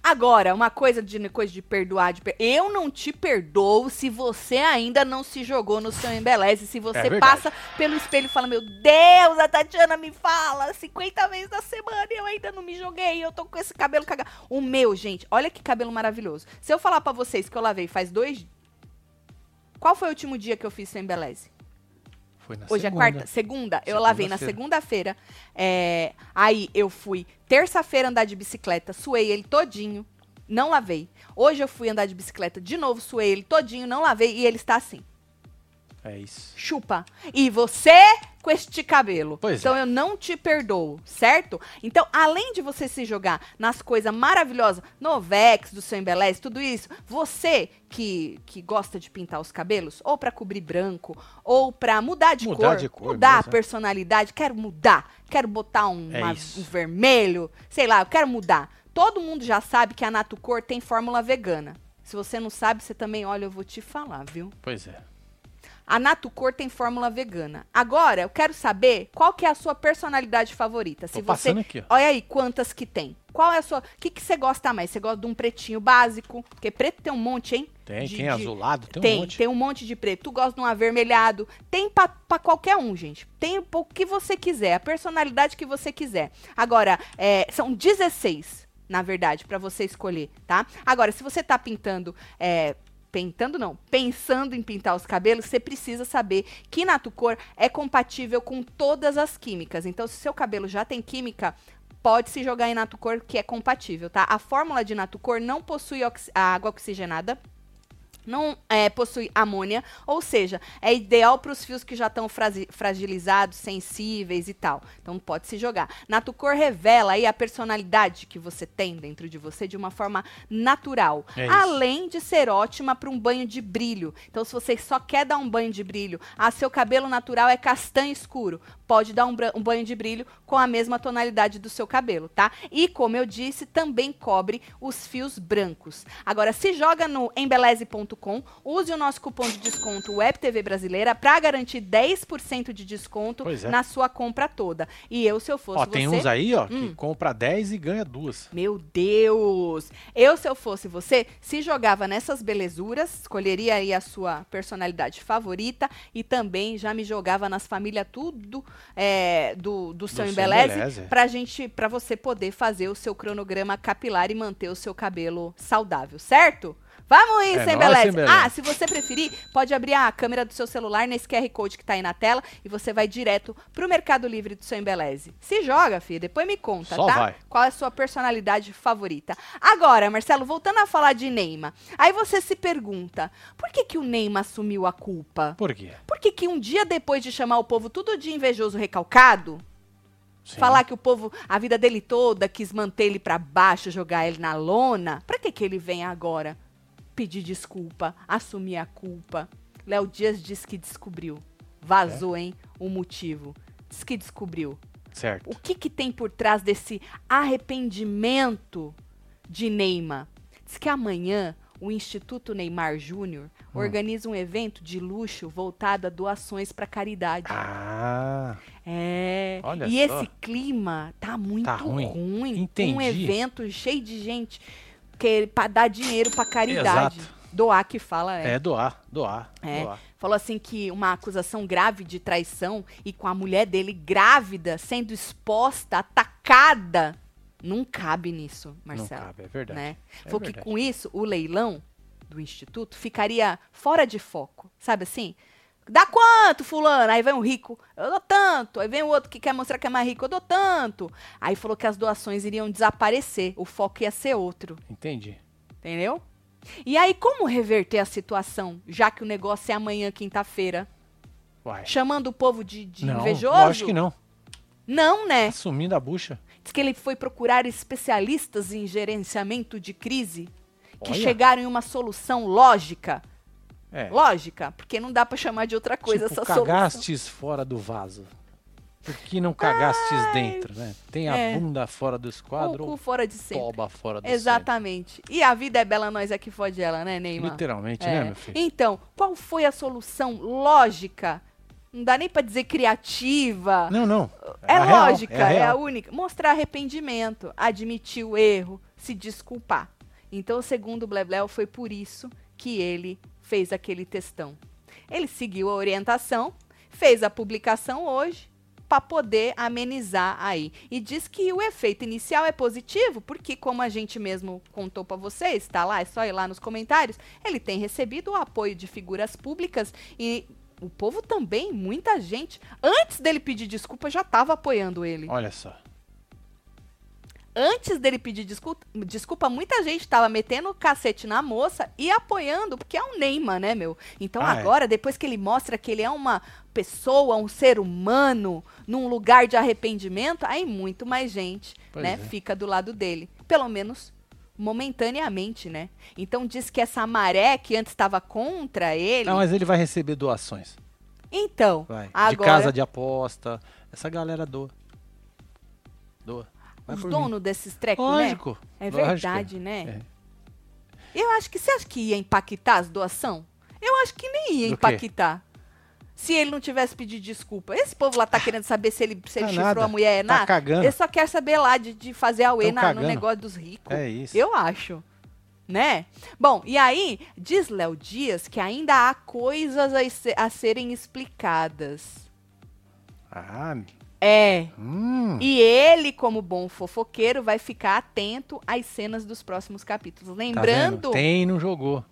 Speaker 1: Agora, uma coisa de coisa de perdoar, de per- eu não te perdoo se você ainda não se jogou no seu embeleze, se você
Speaker 2: verdade.
Speaker 1: passa pelo espelho e fala: "Meu Deus, a Tatiana me fala 50 vezes na semana e eu ainda não me joguei, eu tô com esse cabelo cagado". O meu, gente, olha que cabelo maravilhoso. Se eu falar pra vocês que eu lavei faz dois Qual foi o último dia que eu fiz seu embeleze? Hoje
Speaker 2: segunda.
Speaker 1: é quarta, segunda. Eu lavei na segunda-feira. É, aí eu fui terça-feira andar de bicicleta, suei ele todinho, não lavei. Hoje eu fui andar de bicicleta de novo, suei ele todinho, não lavei e ele está assim.
Speaker 2: É isso.
Speaker 1: Chupa. E você com este cabelo.
Speaker 2: Pois
Speaker 1: então
Speaker 2: é.
Speaker 1: eu não te perdoo, certo? Então, além de você se jogar nas coisas maravilhosas, Novex, do seu embeleze, tudo isso, você que, que gosta de pintar os cabelos, ou pra cobrir branco, ou pra mudar de
Speaker 2: Mudar
Speaker 1: cor,
Speaker 2: de cor
Speaker 1: mudar a
Speaker 2: mesmo, é.
Speaker 1: personalidade, quero mudar, quero botar um,
Speaker 2: É
Speaker 1: uma- um vermelho, sei lá, eu quero mudar. Todo mundo já sabe que a Natucor tem fórmula vegana. Se você não sabe, você também, olha, eu vou te falar, viu?
Speaker 2: Pois é.
Speaker 1: A Natucor tem fórmula vegana. Agora, eu quero saber qual que é a sua personalidade favorita. Se
Speaker 2: Tô
Speaker 1: você,
Speaker 2: passando aqui,
Speaker 1: olha aí quantas que tem. Qual é a sua? O que que você gosta mais? Você gosta de um pretinho básico? Porque preto tem um monte, hein?
Speaker 2: Tem,
Speaker 1: De-
Speaker 2: tem
Speaker 1: de-
Speaker 2: azulado, tem,
Speaker 1: Tem,
Speaker 2: um monte.
Speaker 1: tem um monte de preto. Tu gosta de um avermelhado. Tem pra, pra qualquer um, gente. Tem o que você quiser, a personalidade que você quiser. Agora, é, são 16, na verdade, pra você escolher, tá? Agora, se você tá pintando. É, Pintando não, pensando em pintar os cabelos, você precisa saber que Natucor é compatível com todas as químicas. Então, se seu cabelo já tem química, pode se jogar em Natucor que é compatível, tá? A fórmula de Natucor não possui água oxigenada, não é, possui amônia, ou seja, é ideal para os fios que já estão fragilizados, sensíveis e tal. Então pode se jogar. Natucor revela aí a personalidade que você tem dentro de você de uma forma natural,
Speaker 2: É
Speaker 1: além de ser ótima para um banho de brilho. Então se você só quer dar um banho de brilho, ah, seu cabelo natural é castanho escuro, pode dar um, um banho de brilho com a mesma tonalidade do seu cabelo, tá? E como eu disse, também cobre os fios brancos. Agora, se joga no embeleze.com, use o nosso cupom de desconto WebTV Brasileira para garantir 10% de desconto
Speaker 2: é.
Speaker 1: na sua compra toda. E eu, se eu fosse
Speaker 2: Ó,
Speaker 1: você...
Speaker 2: tem uns aí, ó, que
Speaker 1: Hum.
Speaker 2: compra 10 e ganha duas.
Speaker 1: Meu Deus! Eu, se eu fosse você, se jogava nessas belezuras, escolheria aí a sua personalidade favorita e também já me jogava nas famílias tudo é, do, do seu
Speaker 2: seu
Speaker 1: embeleze,
Speaker 2: embeleze.
Speaker 1: pra gente, pra você poder fazer o seu cronograma capilar e manter o seu cabelo saudável, certo? Vamos aí,
Speaker 2: É
Speaker 1: sem embeleze. Ah, se você preferir, pode abrir a câmera do seu celular nesse QR Code que tá aí na tela e você vai direto pro Mercado Livre do seu embeleze. Se joga, filho, depois me conta,
Speaker 2: Só
Speaker 1: tá?
Speaker 2: vai.
Speaker 1: Qual é a sua personalidade favorita? Agora, Marcelo, voltando a falar de Neymar. Aí você se pergunta, por que, que o Neymar assumiu a culpa?
Speaker 2: Por quê?
Speaker 1: Por que, que um dia depois de chamar o povo tudo de invejoso recalcado,
Speaker 2: Sim.
Speaker 1: falar que o povo, a vida dele toda, quis manter ele pra baixo, jogar ele na lona, pra que, que ele vem agora pedir desculpa, assumir a culpa? Léo Dias disse que descobriu. Vazou, hein? O motivo. Diz que descobriu.
Speaker 2: Certo.
Speaker 1: O que, que tem por trás desse arrependimento de Neymar? Diz que amanhã o Instituto Neymar Júnior
Speaker 2: Hum.
Speaker 1: organiza um evento de luxo voltado a doações para caridade.
Speaker 2: Ah,
Speaker 1: É.
Speaker 2: Olha
Speaker 1: e
Speaker 2: só.
Speaker 1: esse clima tá muito
Speaker 2: Tá ruim.
Speaker 1: ruim.
Speaker 2: Entendi.
Speaker 1: Um evento cheio de gente que para dar dinheiro para caridade.
Speaker 2: Exato.
Speaker 1: Doar que fala é.
Speaker 2: é doar, doar,
Speaker 1: É.
Speaker 2: doar.
Speaker 1: Falou assim que uma acusação grave de traição e com a mulher dele grávida, sendo exposta, atacada, não cabe nisso, Marcelo.
Speaker 2: Não cabe, é verdade.
Speaker 1: Né?
Speaker 2: É
Speaker 1: Falou que com isso, o leilão do Instituto ficaria fora de foco. Sabe assim? Dá quanto, fulano? Aí vem um rico, eu dou tanto. Aí vem o outro que quer mostrar que é mais rico, eu dou tanto. Aí falou que as doações iriam desaparecer, o foco ia ser outro.
Speaker 2: Entendi.
Speaker 1: Entendeu? E aí, como reverter a situação, já que o negócio é amanhã, quinta-feira? Chamando o povo de, de
Speaker 2: não,
Speaker 1: invejoso?
Speaker 2: lógico que não.
Speaker 1: Não, né?
Speaker 2: Assumindo a bucha.
Speaker 1: Diz que ele foi procurar especialistas em gerenciamento de crise que
Speaker 2: Olha.
Speaker 1: chegaram em uma solução lógica.
Speaker 2: É.
Speaker 1: Lógica, porque não dá pra chamar de outra coisa
Speaker 2: tipo,
Speaker 1: essa solução.
Speaker 2: cagastes fora do vaso. Por que não cagastes dentro, né? Tem a
Speaker 1: é.
Speaker 2: bunda fora do esquadro
Speaker 1: o cu fora de centro.
Speaker 2: toba fora do
Speaker 1: Exatamente. E a vida é bela, nós é que fode ela, né,
Speaker 2: centro.
Speaker 1: Neymar?
Speaker 2: Literalmente,
Speaker 1: É.
Speaker 2: né, meu filho?
Speaker 1: Então, qual foi a solução lógica? Não dá nem pra dizer criativa.
Speaker 2: Não, não.
Speaker 1: É
Speaker 2: real,
Speaker 1: lógica,
Speaker 2: é a
Speaker 1: é, a
Speaker 2: real.
Speaker 1: única. Mostrar arrependimento, admitir o erro, se desculpar. Então, segundo o Blebleu, foi por isso que ele fez aquele textão. Ele seguiu a orientação, fez a publicação hoje para poder amenizar aí. E diz que o efeito inicial é positivo, porque como a gente mesmo contou para vocês, tá lá, é só ir lá nos comentários, ele tem recebido o apoio de figuras públicas e o povo também, muita gente, antes dele pedir desculpa, já estava apoiando ele.
Speaker 2: Olha só.
Speaker 1: Antes dele pedir desculpa, desculpa muita gente estava metendo o cacete na moça e apoiando, porque é um Neymar, né, meu? Então
Speaker 2: Ah, é.
Speaker 1: agora, depois que ele mostra que ele é uma pessoa, um ser humano, num lugar de arrependimento, aí muito mais gente,
Speaker 2: Pois
Speaker 1: né,
Speaker 2: é.
Speaker 1: fica do lado dele. Pelo menos momentaneamente, né? Então diz que essa maré que antes estava contra ele.
Speaker 2: Não, mas ele vai receber doações.
Speaker 1: Então,
Speaker 2: Vai. De
Speaker 1: agora
Speaker 2: casa de aposta. Essa galera doa. Doa. Vai
Speaker 1: os donos desses trecos, né?
Speaker 2: Lógico.
Speaker 1: É
Speaker 2: lógico.
Speaker 1: verdade, né?
Speaker 2: É.
Speaker 1: Eu acho que você acha que ia impactar as doação? Eu acho que nem ia
Speaker 2: Do quê?
Speaker 1: impactar. Se ele não tivesse pedido desculpa. Esse povo lá tá querendo saber se ele, se ele
Speaker 2: Tá
Speaker 1: chifrou
Speaker 2: nada.
Speaker 1: a mulher.
Speaker 2: Tá
Speaker 1: nada.
Speaker 2: cagando.
Speaker 1: Ele só quer saber lá de, de fazer a na, no negócio dos ricos.
Speaker 2: É isso.
Speaker 1: Eu acho. Né? Bom, e aí, diz Léo Dias que ainda há coisas a, se- a serem explicadas.
Speaker 2: Ah,
Speaker 1: É.
Speaker 2: hum.
Speaker 1: E ele, como bom fofoqueiro, vai ficar atento às cenas dos próximos capítulos.
Speaker 2: Tá
Speaker 1: Lembrando.
Speaker 2: vendo? Tem não jogou.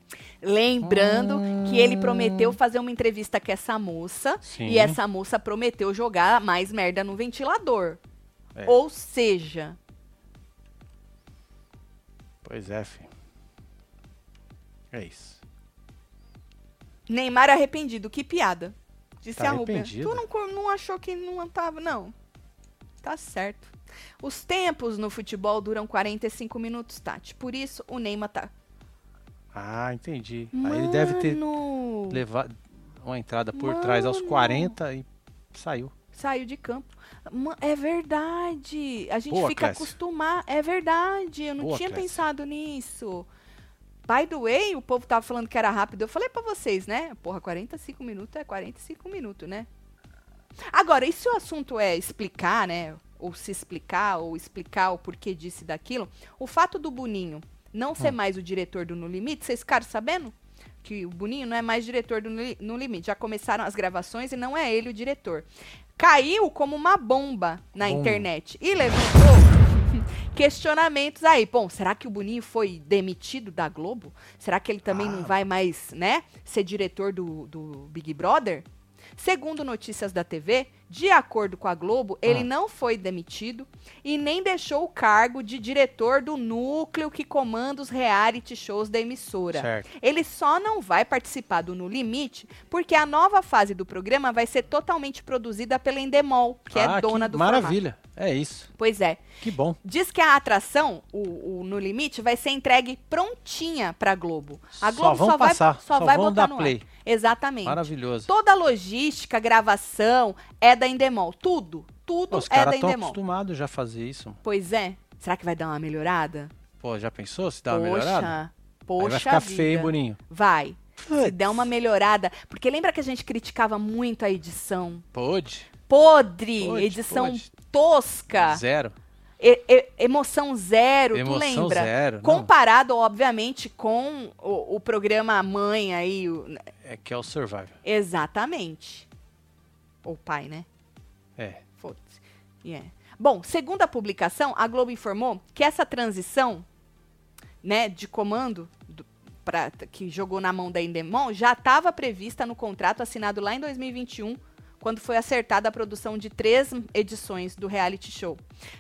Speaker 1: Lembrando que ele
Speaker 2: Hum.
Speaker 1: prometeu fazer uma entrevista com essa moça
Speaker 2: Sim.
Speaker 1: e essa moça prometeu jogar mais merda no ventilador.
Speaker 2: É.
Speaker 1: Ou seja,
Speaker 2: Pois é, filho. É isso.
Speaker 1: Neymar arrependido, que piada. Disse
Speaker 2: Tá
Speaker 1: a. Tu não, não achou que não tava, não. Tá certo. Os tempos no futebol duram 45 minutos, Tati. Por isso, o Neymar tá.
Speaker 2: Ah, entendi. Aí ele deve ter
Speaker 1: Mano,
Speaker 2: levado uma entrada por trás aos
Speaker 1: Mano.
Speaker 2: 40 e saiu.
Speaker 1: Saiu de campo. É verdade. A gente
Speaker 2: Boa,
Speaker 1: fica
Speaker 2: Clécio.
Speaker 1: acostumar. É verdade. Eu não
Speaker 2: Boa,
Speaker 1: tinha
Speaker 2: Clécio.
Speaker 1: pensado nisso. By the way, o povo tava falando que era rápido. Eu falei pra vocês, né? Porra, 45 minutos é 45 minutos, né? Agora, e se o assunto é explicar, né? Ou se explicar, ou explicar o porquê disso e daquilo, o fato do Boninho não ser
Speaker 2: Hum.
Speaker 1: mais o diretor do No Limite, vocês ficaram sabendo? Que o Boninho não é mais diretor do No Li- No Limite. Já começaram as gravações e não é ele o diretor. Caiu como uma bomba na
Speaker 2: Bomba.
Speaker 1: internet e levantou questionamentos aí. Bom, será que o Boninho foi demitido da Globo? Será que ele também não
Speaker 2: Ah.
Speaker 1: vai mais, né, ser diretor do, do Big Brother? Segundo notícias da TV, de acordo com a Globo, ele
Speaker 2: Ah.
Speaker 1: não foi demitido e nem deixou o cargo de diretor do núcleo que comanda os reality shows da emissora.
Speaker 2: Certo.
Speaker 1: Ele só não vai participar do No Limite porque a nova fase do programa vai ser totalmente produzida pela Endemol, que
Speaker 2: ah,
Speaker 1: é dona
Speaker 2: que
Speaker 1: do formato.
Speaker 2: Maravilha. É isso.
Speaker 1: Pois é.
Speaker 2: Que bom.
Speaker 1: Diz que a atração, o, o No Limite, vai ser entregue prontinha pra Globo. A
Speaker 2: Só
Speaker 1: Globo
Speaker 2: vão
Speaker 1: só, vai,
Speaker 2: passar,
Speaker 1: só
Speaker 2: só
Speaker 1: vai
Speaker 2: vão
Speaker 1: botar
Speaker 2: dar
Speaker 1: no
Speaker 2: play.
Speaker 1: ar. Exatamente.
Speaker 2: Maravilhoso.
Speaker 1: Toda a logística, gravação é da Endemol. Tudo, tudo
Speaker 2: Pô, os
Speaker 1: é
Speaker 2: caras
Speaker 1: da
Speaker 2: estão
Speaker 1: Endemol.
Speaker 2: acostumados já a fazer isso.
Speaker 1: Pois é. Será que vai dar uma melhorada?
Speaker 2: Pô, já pensou se dá uma melhorada?
Speaker 1: Poxa, poxa
Speaker 2: Aí vai ficar
Speaker 1: vida.
Speaker 2: feio, Boninho.
Speaker 1: Vai. Se der uma melhorada. Porque lembra que a gente criticava muito a edição?
Speaker 2: Pode.
Speaker 1: Podre,
Speaker 2: Pode,
Speaker 1: edição
Speaker 2: pode.
Speaker 1: tosca,
Speaker 2: Zero.
Speaker 1: E- e- emoção zero, tu
Speaker 2: Emoção
Speaker 1: lembra?
Speaker 2: zero.
Speaker 1: Comparado, obviamente, com o, o programa Mãe aí. o-
Speaker 2: é que é o Survivor.
Speaker 1: exatamente. Ou pai, né?
Speaker 2: É.
Speaker 1: Foda-se. Yeah. Bom, segundo a publicação, a Globo informou que essa transição né, de comando do- pra- que jogou na mão da Endemol já estava prevista no contrato assinado lá em 2021, quando foi acertada a produção de três edições do reality show.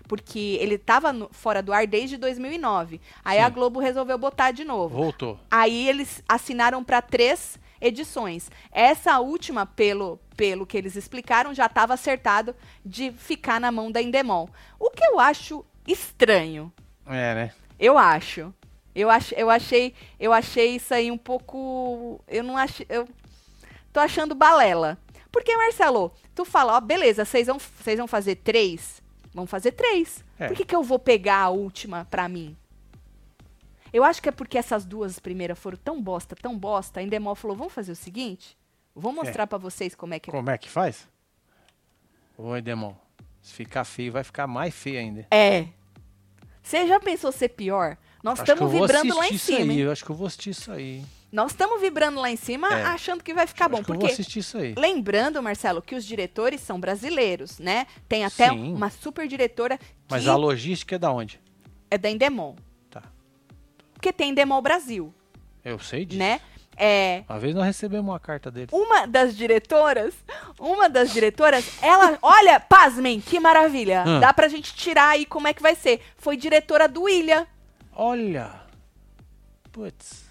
Speaker 1: Porque ele estava fora do ar desde 2009. Aí
Speaker 2: Sim.
Speaker 1: a Globo resolveu botar de novo.
Speaker 2: Voltou.
Speaker 1: Aí eles assinaram para três edições. Essa última, pelo, pelo que eles explicaram, já estava acertado de ficar na mão da Endemol. O que eu acho estranho.
Speaker 2: É, né?
Speaker 1: Eu acho. Eu, ach, eu achei eu achei isso aí um pouco. Eu não achei. Eu tô achando balela. Porque, Marcelo, tu fala, ó, beleza, vocês vão, vocês vão fazer três? Vão fazer três.
Speaker 2: É.
Speaker 1: Por que, que eu vou pegar a última pra mim? Eu acho que é porque essas duas primeiras foram tão bosta, tão bosta. A Endemol falou: vamos fazer o seguinte? Vou mostrar pra vocês como é que.
Speaker 2: Como é que faz? Oi, Demon. Se ficar feio, vai ficar mais feio ainda.
Speaker 1: É. Você já pensou ser pior? Nós estamos vibrando lá em cima.
Speaker 2: aí. Eu acho que eu vou assistir isso aí.
Speaker 1: Nós estamos vibrando lá em cima,
Speaker 2: É.
Speaker 1: achando que vai ficar
Speaker 2: Acho
Speaker 1: bom. Porque
Speaker 2: assistir isso aí.
Speaker 1: Lembrando, Marcelo, que os diretores são brasileiros, né? Tem até
Speaker 2: Sim.
Speaker 1: uma super diretora
Speaker 2: Mas a logística é da onde?
Speaker 1: é da Endemol.
Speaker 2: Tá.
Speaker 1: Porque tem Endemol Brasil,
Speaker 2: Eu sei disso.
Speaker 1: né? É,
Speaker 2: Uma vez nós recebemos uma carta dele.
Speaker 1: uma das diretoras, uma das diretoras, ela, olha, pasmem, que maravilha.
Speaker 2: Hum.
Speaker 1: Dá pra gente tirar aí como é que vai ser. Foi diretora do Ilha.
Speaker 2: Olha! Putz.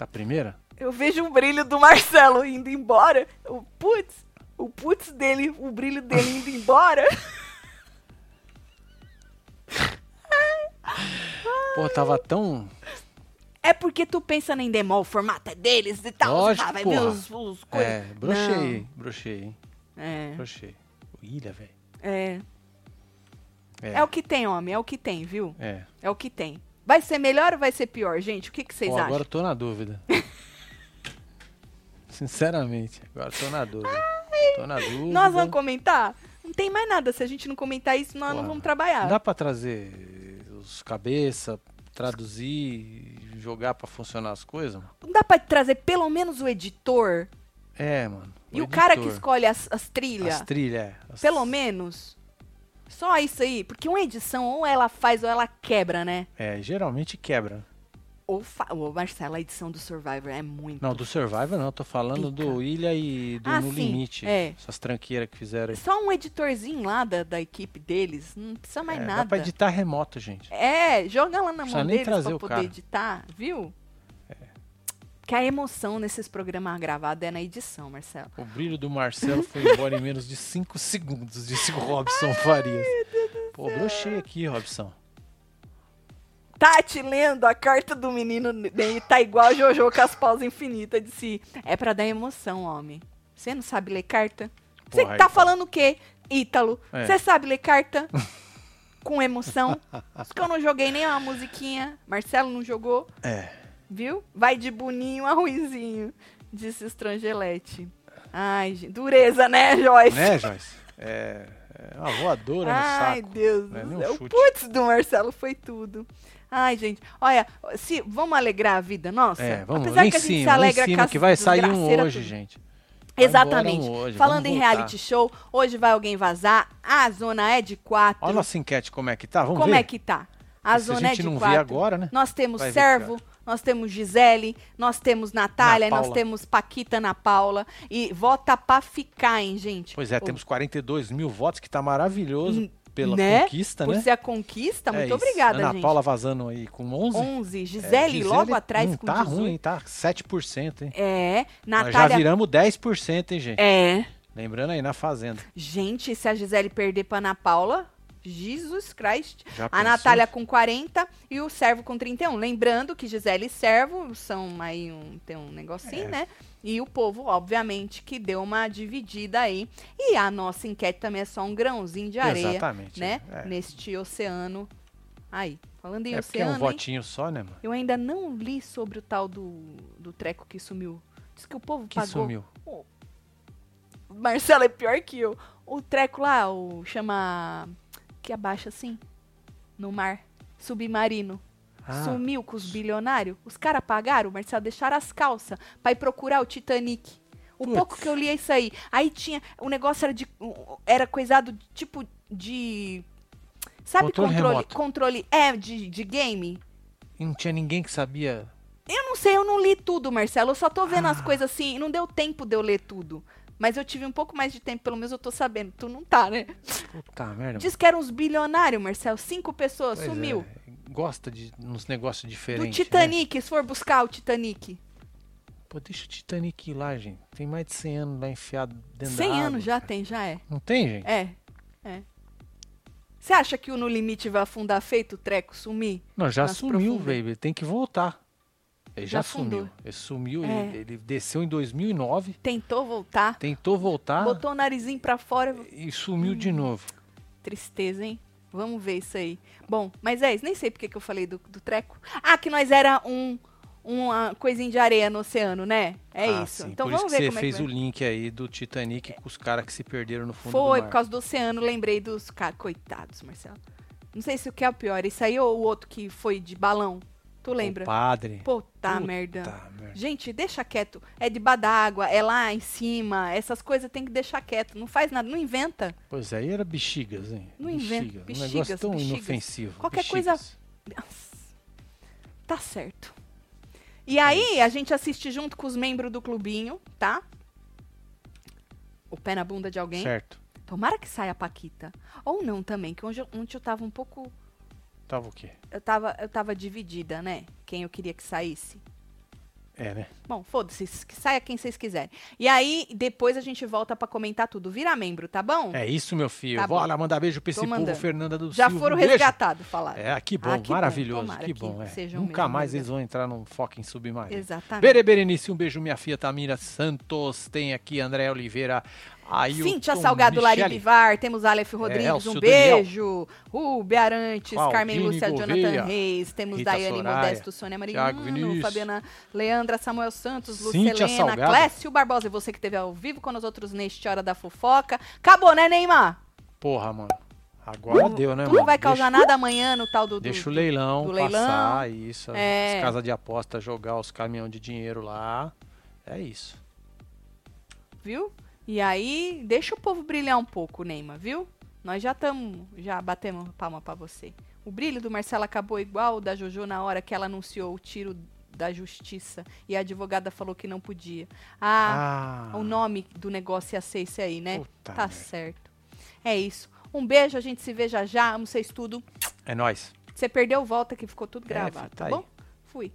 Speaker 2: Da primeira?
Speaker 1: Eu vejo o brilho do Marcelo indo embora. O putz, o putz dele, o brilho dele indo embora.
Speaker 2: Pô, tava tão.
Speaker 1: É porque tu pensa na Endemol, o formato é deles e tal.
Speaker 2: Lógico,
Speaker 1: ah, vai ver
Speaker 2: porra.
Speaker 1: os, os coisas.
Speaker 2: É, brochei, brochei, hein?
Speaker 1: É,
Speaker 2: Brochei. Ilha, velho.
Speaker 1: é.
Speaker 2: É,
Speaker 1: É o que tem, homem, é o que tem, viu?
Speaker 2: é.
Speaker 1: É o que tem. Vai ser melhor ou vai ser pior, gente? O que, que vocês
Speaker 2: Pô,
Speaker 1: acham?
Speaker 2: agora eu tô na dúvida. Sinceramente, agora eu tô na dúvida. Tô na dúvida.
Speaker 1: Nós vamos comentar? Não tem mais nada. Se a gente não comentar isso, nós não
Speaker 2: Porra,
Speaker 1: vamos trabalhar.
Speaker 2: Dá pra trazer os cabeça, traduzir, jogar pra funcionar as coisas? mano?
Speaker 1: Não dá pra trazer pelo menos o editor
Speaker 2: É, mano.
Speaker 1: e o cara que
Speaker 2: editor,
Speaker 1: escolhe as, as trilhas?
Speaker 2: As trilhas, é. As-
Speaker 1: Pelo menos. Só isso aí. Porque uma edição, ou ela faz ou ela quebra, né?
Speaker 2: É, geralmente quebra.
Speaker 1: Ou, fa... Ô, Marcela, a edição do Survivor é muito.
Speaker 2: Não, do Survivor não, eu tô falando
Speaker 1: Pica.
Speaker 2: do Ilha e do
Speaker 1: Ah,
Speaker 2: No
Speaker 1: sim,
Speaker 2: Limite.
Speaker 1: é.
Speaker 2: Essas tranqueiras que fizeram aí.
Speaker 1: Só um editorzinho lá da, da equipe deles. Não precisa mais
Speaker 2: É,
Speaker 1: nada.
Speaker 2: Dá pra editar remoto, gente.
Speaker 1: É, joga lá na mão deles pra poder
Speaker 2: cara.
Speaker 1: editar, viu? Que a emoção nesses programas gravados é na edição, Marcelo.
Speaker 2: O brilho do Marcelo foi embora em menos de 5 segundos, disse o Robson Farias. Pô, brochei aqui, Robson.
Speaker 1: Tati lendo a carta do menino e tá igual a Jojo com as pausas infinitas. Disse, é pra dar emoção, homem. Você não sabe ler carta? Você tá
Speaker 2: Ítalo.
Speaker 1: falando o quê, Ítalo?
Speaker 2: É.
Speaker 1: Você sabe ler carta? Com emoção? Acho que eu não joguei nem uma musiquinha. Marcelo não jogou,
Speaker 2: É.
Speaker 1: viu? Vai de boninho a ruizinho, disse Estrangelete. Ai, gente, dureza, né, Joyce?
Speaker 2: Né, Joyce? É, é uma voadora
Speaker 1: Ai,
Speaker 2: no saco.
Speaker 1: Deus
Speaker 2: Não é
Speaker 1: do céu. O putz do Marcelo foi tudo. Ai, gente, olha, se vamos alegrar a vida nossa.
Speaker 2: É, vamos
Speaker 1: Apesar que a gente se
Speaker 2: cima,
Speaker 1: alegra
Speaker 2: cima, que vai sair um hoje,
Speaker 1: tudo.
Speaker 2: gente.
Speaker 1: Exatamente.
Speaker 2: um hoje,
Speaker 1: Falando em
Speaker 2: voltar.
Speaker 1: reality show, hoje vai alguém vazar. A zona é de quatro.
Speaker 2: Olha a nossa enquete como é que tá, vamos
Speaker 1: Como
Speaker 2: ver?
Speaker 1: é que tá? A
Speaker 2: Se a
Speaker 1: zona é
Speaker 2: gente
Speaker 1: de
Speaker 2: não
Speaker 1: quatro.
Speaker 2: vê agora, né?
Speaker 1: Nós temos
Speaker 2: Vai
Speaker 1: Servo, nós temos Gisele, nós temos Natália,
Speaker 2: Ana
Speaker 1: nós temos Paquita Ana Paula. E vota pra ficar, hein, gente?
Speaker 2: Pois é,
Speaker 1: O-
Speaker 2: temos 42 mil votos, que tá maravilhoso pela
Speaker 1: né?
Speaker 2: conquista,
Speaker 1: Por
Speaker 2: né?
Speaker 1: ser a conquista,
Speaker 2: É
Speaker 1: muito
Speaker 2: isso.
Speaker 1: obrigada,
Speaker 2: Ana
Speaker 1: gente.
Speaker 2: Paula vazando aí com 11.
Speaker 1: 11.
Speaker 2: É,
Speaker 1: Gisele, logo atrás
Speaker 2: hum,
Speaker 1: com
Speaker 2: tá
Speaker 1: 18.
Speaker 2: ruim, tá 7%, hein?
Speaker 1: É,
Speaker 2: Nós já
Speaker 1: Natália.
Speaker 2: viramos 10%, hein, gente?
Speaker 1: É.
Speaker 2: Lembrando aí, na Fazenda.
Speaker 1: Gente, se a Gisele perder pra Ana Paula, Jesus Christ.
Speaker 2: Já
Speaker 1: A
Speaker 2: pensou?
Speaker 1: Natália com 40 e o Servo com 31. Lembrando que Gisele e Servo são aí um, tem um negocinho,
Speaker 2: É.
Speaker 1: né? E o povo, obviamente, que deu uma dividida aí. E a nossa enquete também é só um grãozinho de areia,
Speaker 2: Exatamente.
Speaker 1: né?
Speaker 2: É,
Speaker 1: Neste oceano. Aí, falando em
Speaker 2: é porque é
Speaker 1: oceano,
Speaker 2: um
Speaker 1: hein?
Speaker 2: votinho só, né, mano?
Speaker 1: eu ainda não li sobre o tal do, do treco que sumiu. Diz que o povo
Speaker 2: Que
Speaker 1: pagou
Speaker 2: sumiu.
Speaker 1: Marcelo é pior que eu. O treco lá, o chama. Que abaixa assim. No mar. Submarino.
Speaker 2: Ah,
Speaker 1: Sumiu com os bilionários. Os caras pagaram, Marcelo, deixaram as calças pra ir procurar o Titanic. O pouco que eu li é isso aí. Aí tinha. O negócio era de. Era coisado tipo de. Sabe
Speaker 2: Controle
Speaker 1: controle? Controle. É, de, de game?
Speaker 2: e não tinha ninguém que sabia.
Speaker 1: Eu não sei, eu não li tudo, Marcelo. Eu só tô vendo as
Speaker 2: Ah.
Speaker 1: coisas assim. Não deu tempo de eu ler tudo. Mas eu tive um pouco mais de tempo, pelo menos eu tô sabendo. Tu não tá, né?
Speaker 2: Puta merda.
Speaker 1: Diz que eram uns bilionários, Marcelo. Cinco pessoas,
Speaker 2: Pois
Speaker 1: sumiu.
Speaker 2: é, gosta de uns negócios
Speaker 1: Do
Speaker 2: diferentes.
Speaker 1: Titanic, se for buscar o Titanic.
Speaker 2: Né? Pô, deixa o Titanic ir lá, gente. Tem mais de 100 anos lá enfiado dentro
Speaker 1: 100
Speaker 2: da água,
Speaker 1: anos já
Speaker 2: cara.
Speaker 1: tem, já é.
Speaker 2: Não tem, gente?
Speaker 1: É, é. Você acha que o No Limite vai afundar feito o treco, sumir?
Speaker 2: Não, já sumiu. Ele tem que voltar. Ele já,
Speaker 1: Já
Speaker 2: sumiu. Ele sumiu,
Speaker 1: É.
Speaker 2: ele, ele desceu em 2009,
Speaker 1: Tentou voltar,
Speaker 2: tentou voltar
Speaker 1: botou o narizinho pra fora.
Speaker 2: e sumiu de novo.
Speaker 1: Tristeza, hein? Vamos ver isso aí. Bom, mas é isso. Nem sei porque que eu falei do, do treco. Ah, que nós era um uma coisinha de areia no oceano, né? É
Speaker 2: Ah,
Speaker 1: isso.
Speaker 2: sim.
Speaker 1: Então
Speaker 2: Por
Speaker 1: vamos
Speaker 2: isso que
Speaker 1: ver
Speaker 2: você
Speaker 1: como
Speaker 2: fez
Speaker 1: é que
Speaker 2: o link aí do Titanic com os caras que se perderam no fundo
Speaker 1: Foi,
Speaker 2: do
Speaker 1: por
Speaker 2: mar.
Speaker 1: causa do oceano, lembrei dos caras. Coitados, Marcelo. Não sei se o que é o pior. Isso aí ou o outro que foi de balão. Tu lembra?
Speaker 2: O padre.
Speaker 1: Puta
Speaker 2: Puta
Speaker 1: merda.
Speaker 2: merda.
Speaker 1: Gente, deixa quieto. É debaixo d'água, é lá em cima. Essas coisas tem que deixar quieto. Não faz nada, não inventa.
Speaker 2: Pois aí era bexigas, hein?
Speaker 1: Não inventa.
Speaker 2: Bexigas, Um negócio tão
Speaker 1: bexigas.
Speaker 2: inofensivo.
Speaker 1: Qualquer
Speaker 2: Bexigas.
Speaker 1: Nossa. Tá certo. E aí, a gente assiste junto com os membros do clubinho, tá? O pé na bunda de alguém.
Speaker 2: Certo.
Speaker 1: Tomara que saia a Paquita. Ou não também, que hoje, ontem eu tava um pouco.
Speaker 2: Tava o quê?
Speaker 1: Eu tava, eu tava dividida, né? Quem eu queria que saísse.
Speaker 2: É, né?
Speaker 1: Bom, foda-se, que saia quem vocês quiserem. E aí, depois a gente volta pra comentar tudo. Vira membro, tá bom?
Speaker 2: É isso, meu filho.
Speaker 1: Tá bom.
Speaker 2: lá mandar beijo pra esse povo. Fernanda do
Speaker 1: Já
Speaker 2: Silva.
Speaker 1: foram
Speaker 2: Um
Speaker 1: resgatados, falaram.
Speaker 2: É, que bom,
Speaker 1: Ah, que bom.
Speaker 2: maravilhoso,
Speaker 1: Tomara
Speaker 2: que
Speaker 1: que
Speaker 2: bom. É.
Speaker 1: sejam
Speaker 2: Nunca mais eles vão entrar num fucking submarino.
Speaker 1: Exatamente.
Speaker 2: Bere Berenice, um beijo, minha filha Tamira Santos. Tem aqui André Oliveira. Ailton
Speaker 1: Cíntia Salgado Lari
Speaker 2: Michele.
Speaker 1: Bivar, temos Aleph Rodrigues,
Speaker 2: Elcio
Speaker 1: um beijo. Rubi Arantes, Carmen Lúcia,
Speaker 2: Gouveia,
Speaker 1: Jonathan Reis, temos
Speaker 2: Rita
Speaker 1: Daiane
Speaker 2: Soraya,
Speaker 1: Modesto, Sônia Mariano. Fabiana Leandra, Samuel Santos,
Speaker 2: Cíntia
Speaker 1: Lucelena,
Speaker 2: Salgado.
Speaker 1: Clécio Barbosa, e você que esteve ao vivo com nós outros neste Hora da Fofoca. Acabou, né, Neymar?
Speaker 2: Porra, mano. Agora deu, né, mano?
Speaker 1: não vai causar
Speaker 2: deixa,
Speaker 1: nada amanhã no tal do... do-
Speaker 2: Deixa o leilão
Speaker 1: do leilão.
Speaker 2: passar, isso.
Speaker 1: É.
Speaker 2: As casas de aposta jogar os caminhão de dinheiro lá. É isso.
Speaker 1: Viu? E aí, deixa o povo brilhar um pouco, Neymar, viu? Nós já estamos, já batemos palma pra você. O brilho do Marcelo acabou igual o da Jojo na hora que ela anunciou o tiro da justiça e a advogada falou que não podia. Ah,
Speaker 2: Ah,
Speaker 1: o nome do negócio ia ser esse aí, né?
Speaker 2: Puta
Speaker 1: tá
Speaker 2: merda.
Speaker 1: certo. É isso. Um beijo, a gente se vê já já. Amo vocês tudo.
Speaker 2: É nóis.
Speaker 1: Você perdeu, volta que ficou tudo
Speaker 2: É,
Speaker 1: gravado,
Speaker 2: filho,
Speaker 1: tá
Speaker 2: tá
Speaker 1: bom? Fui.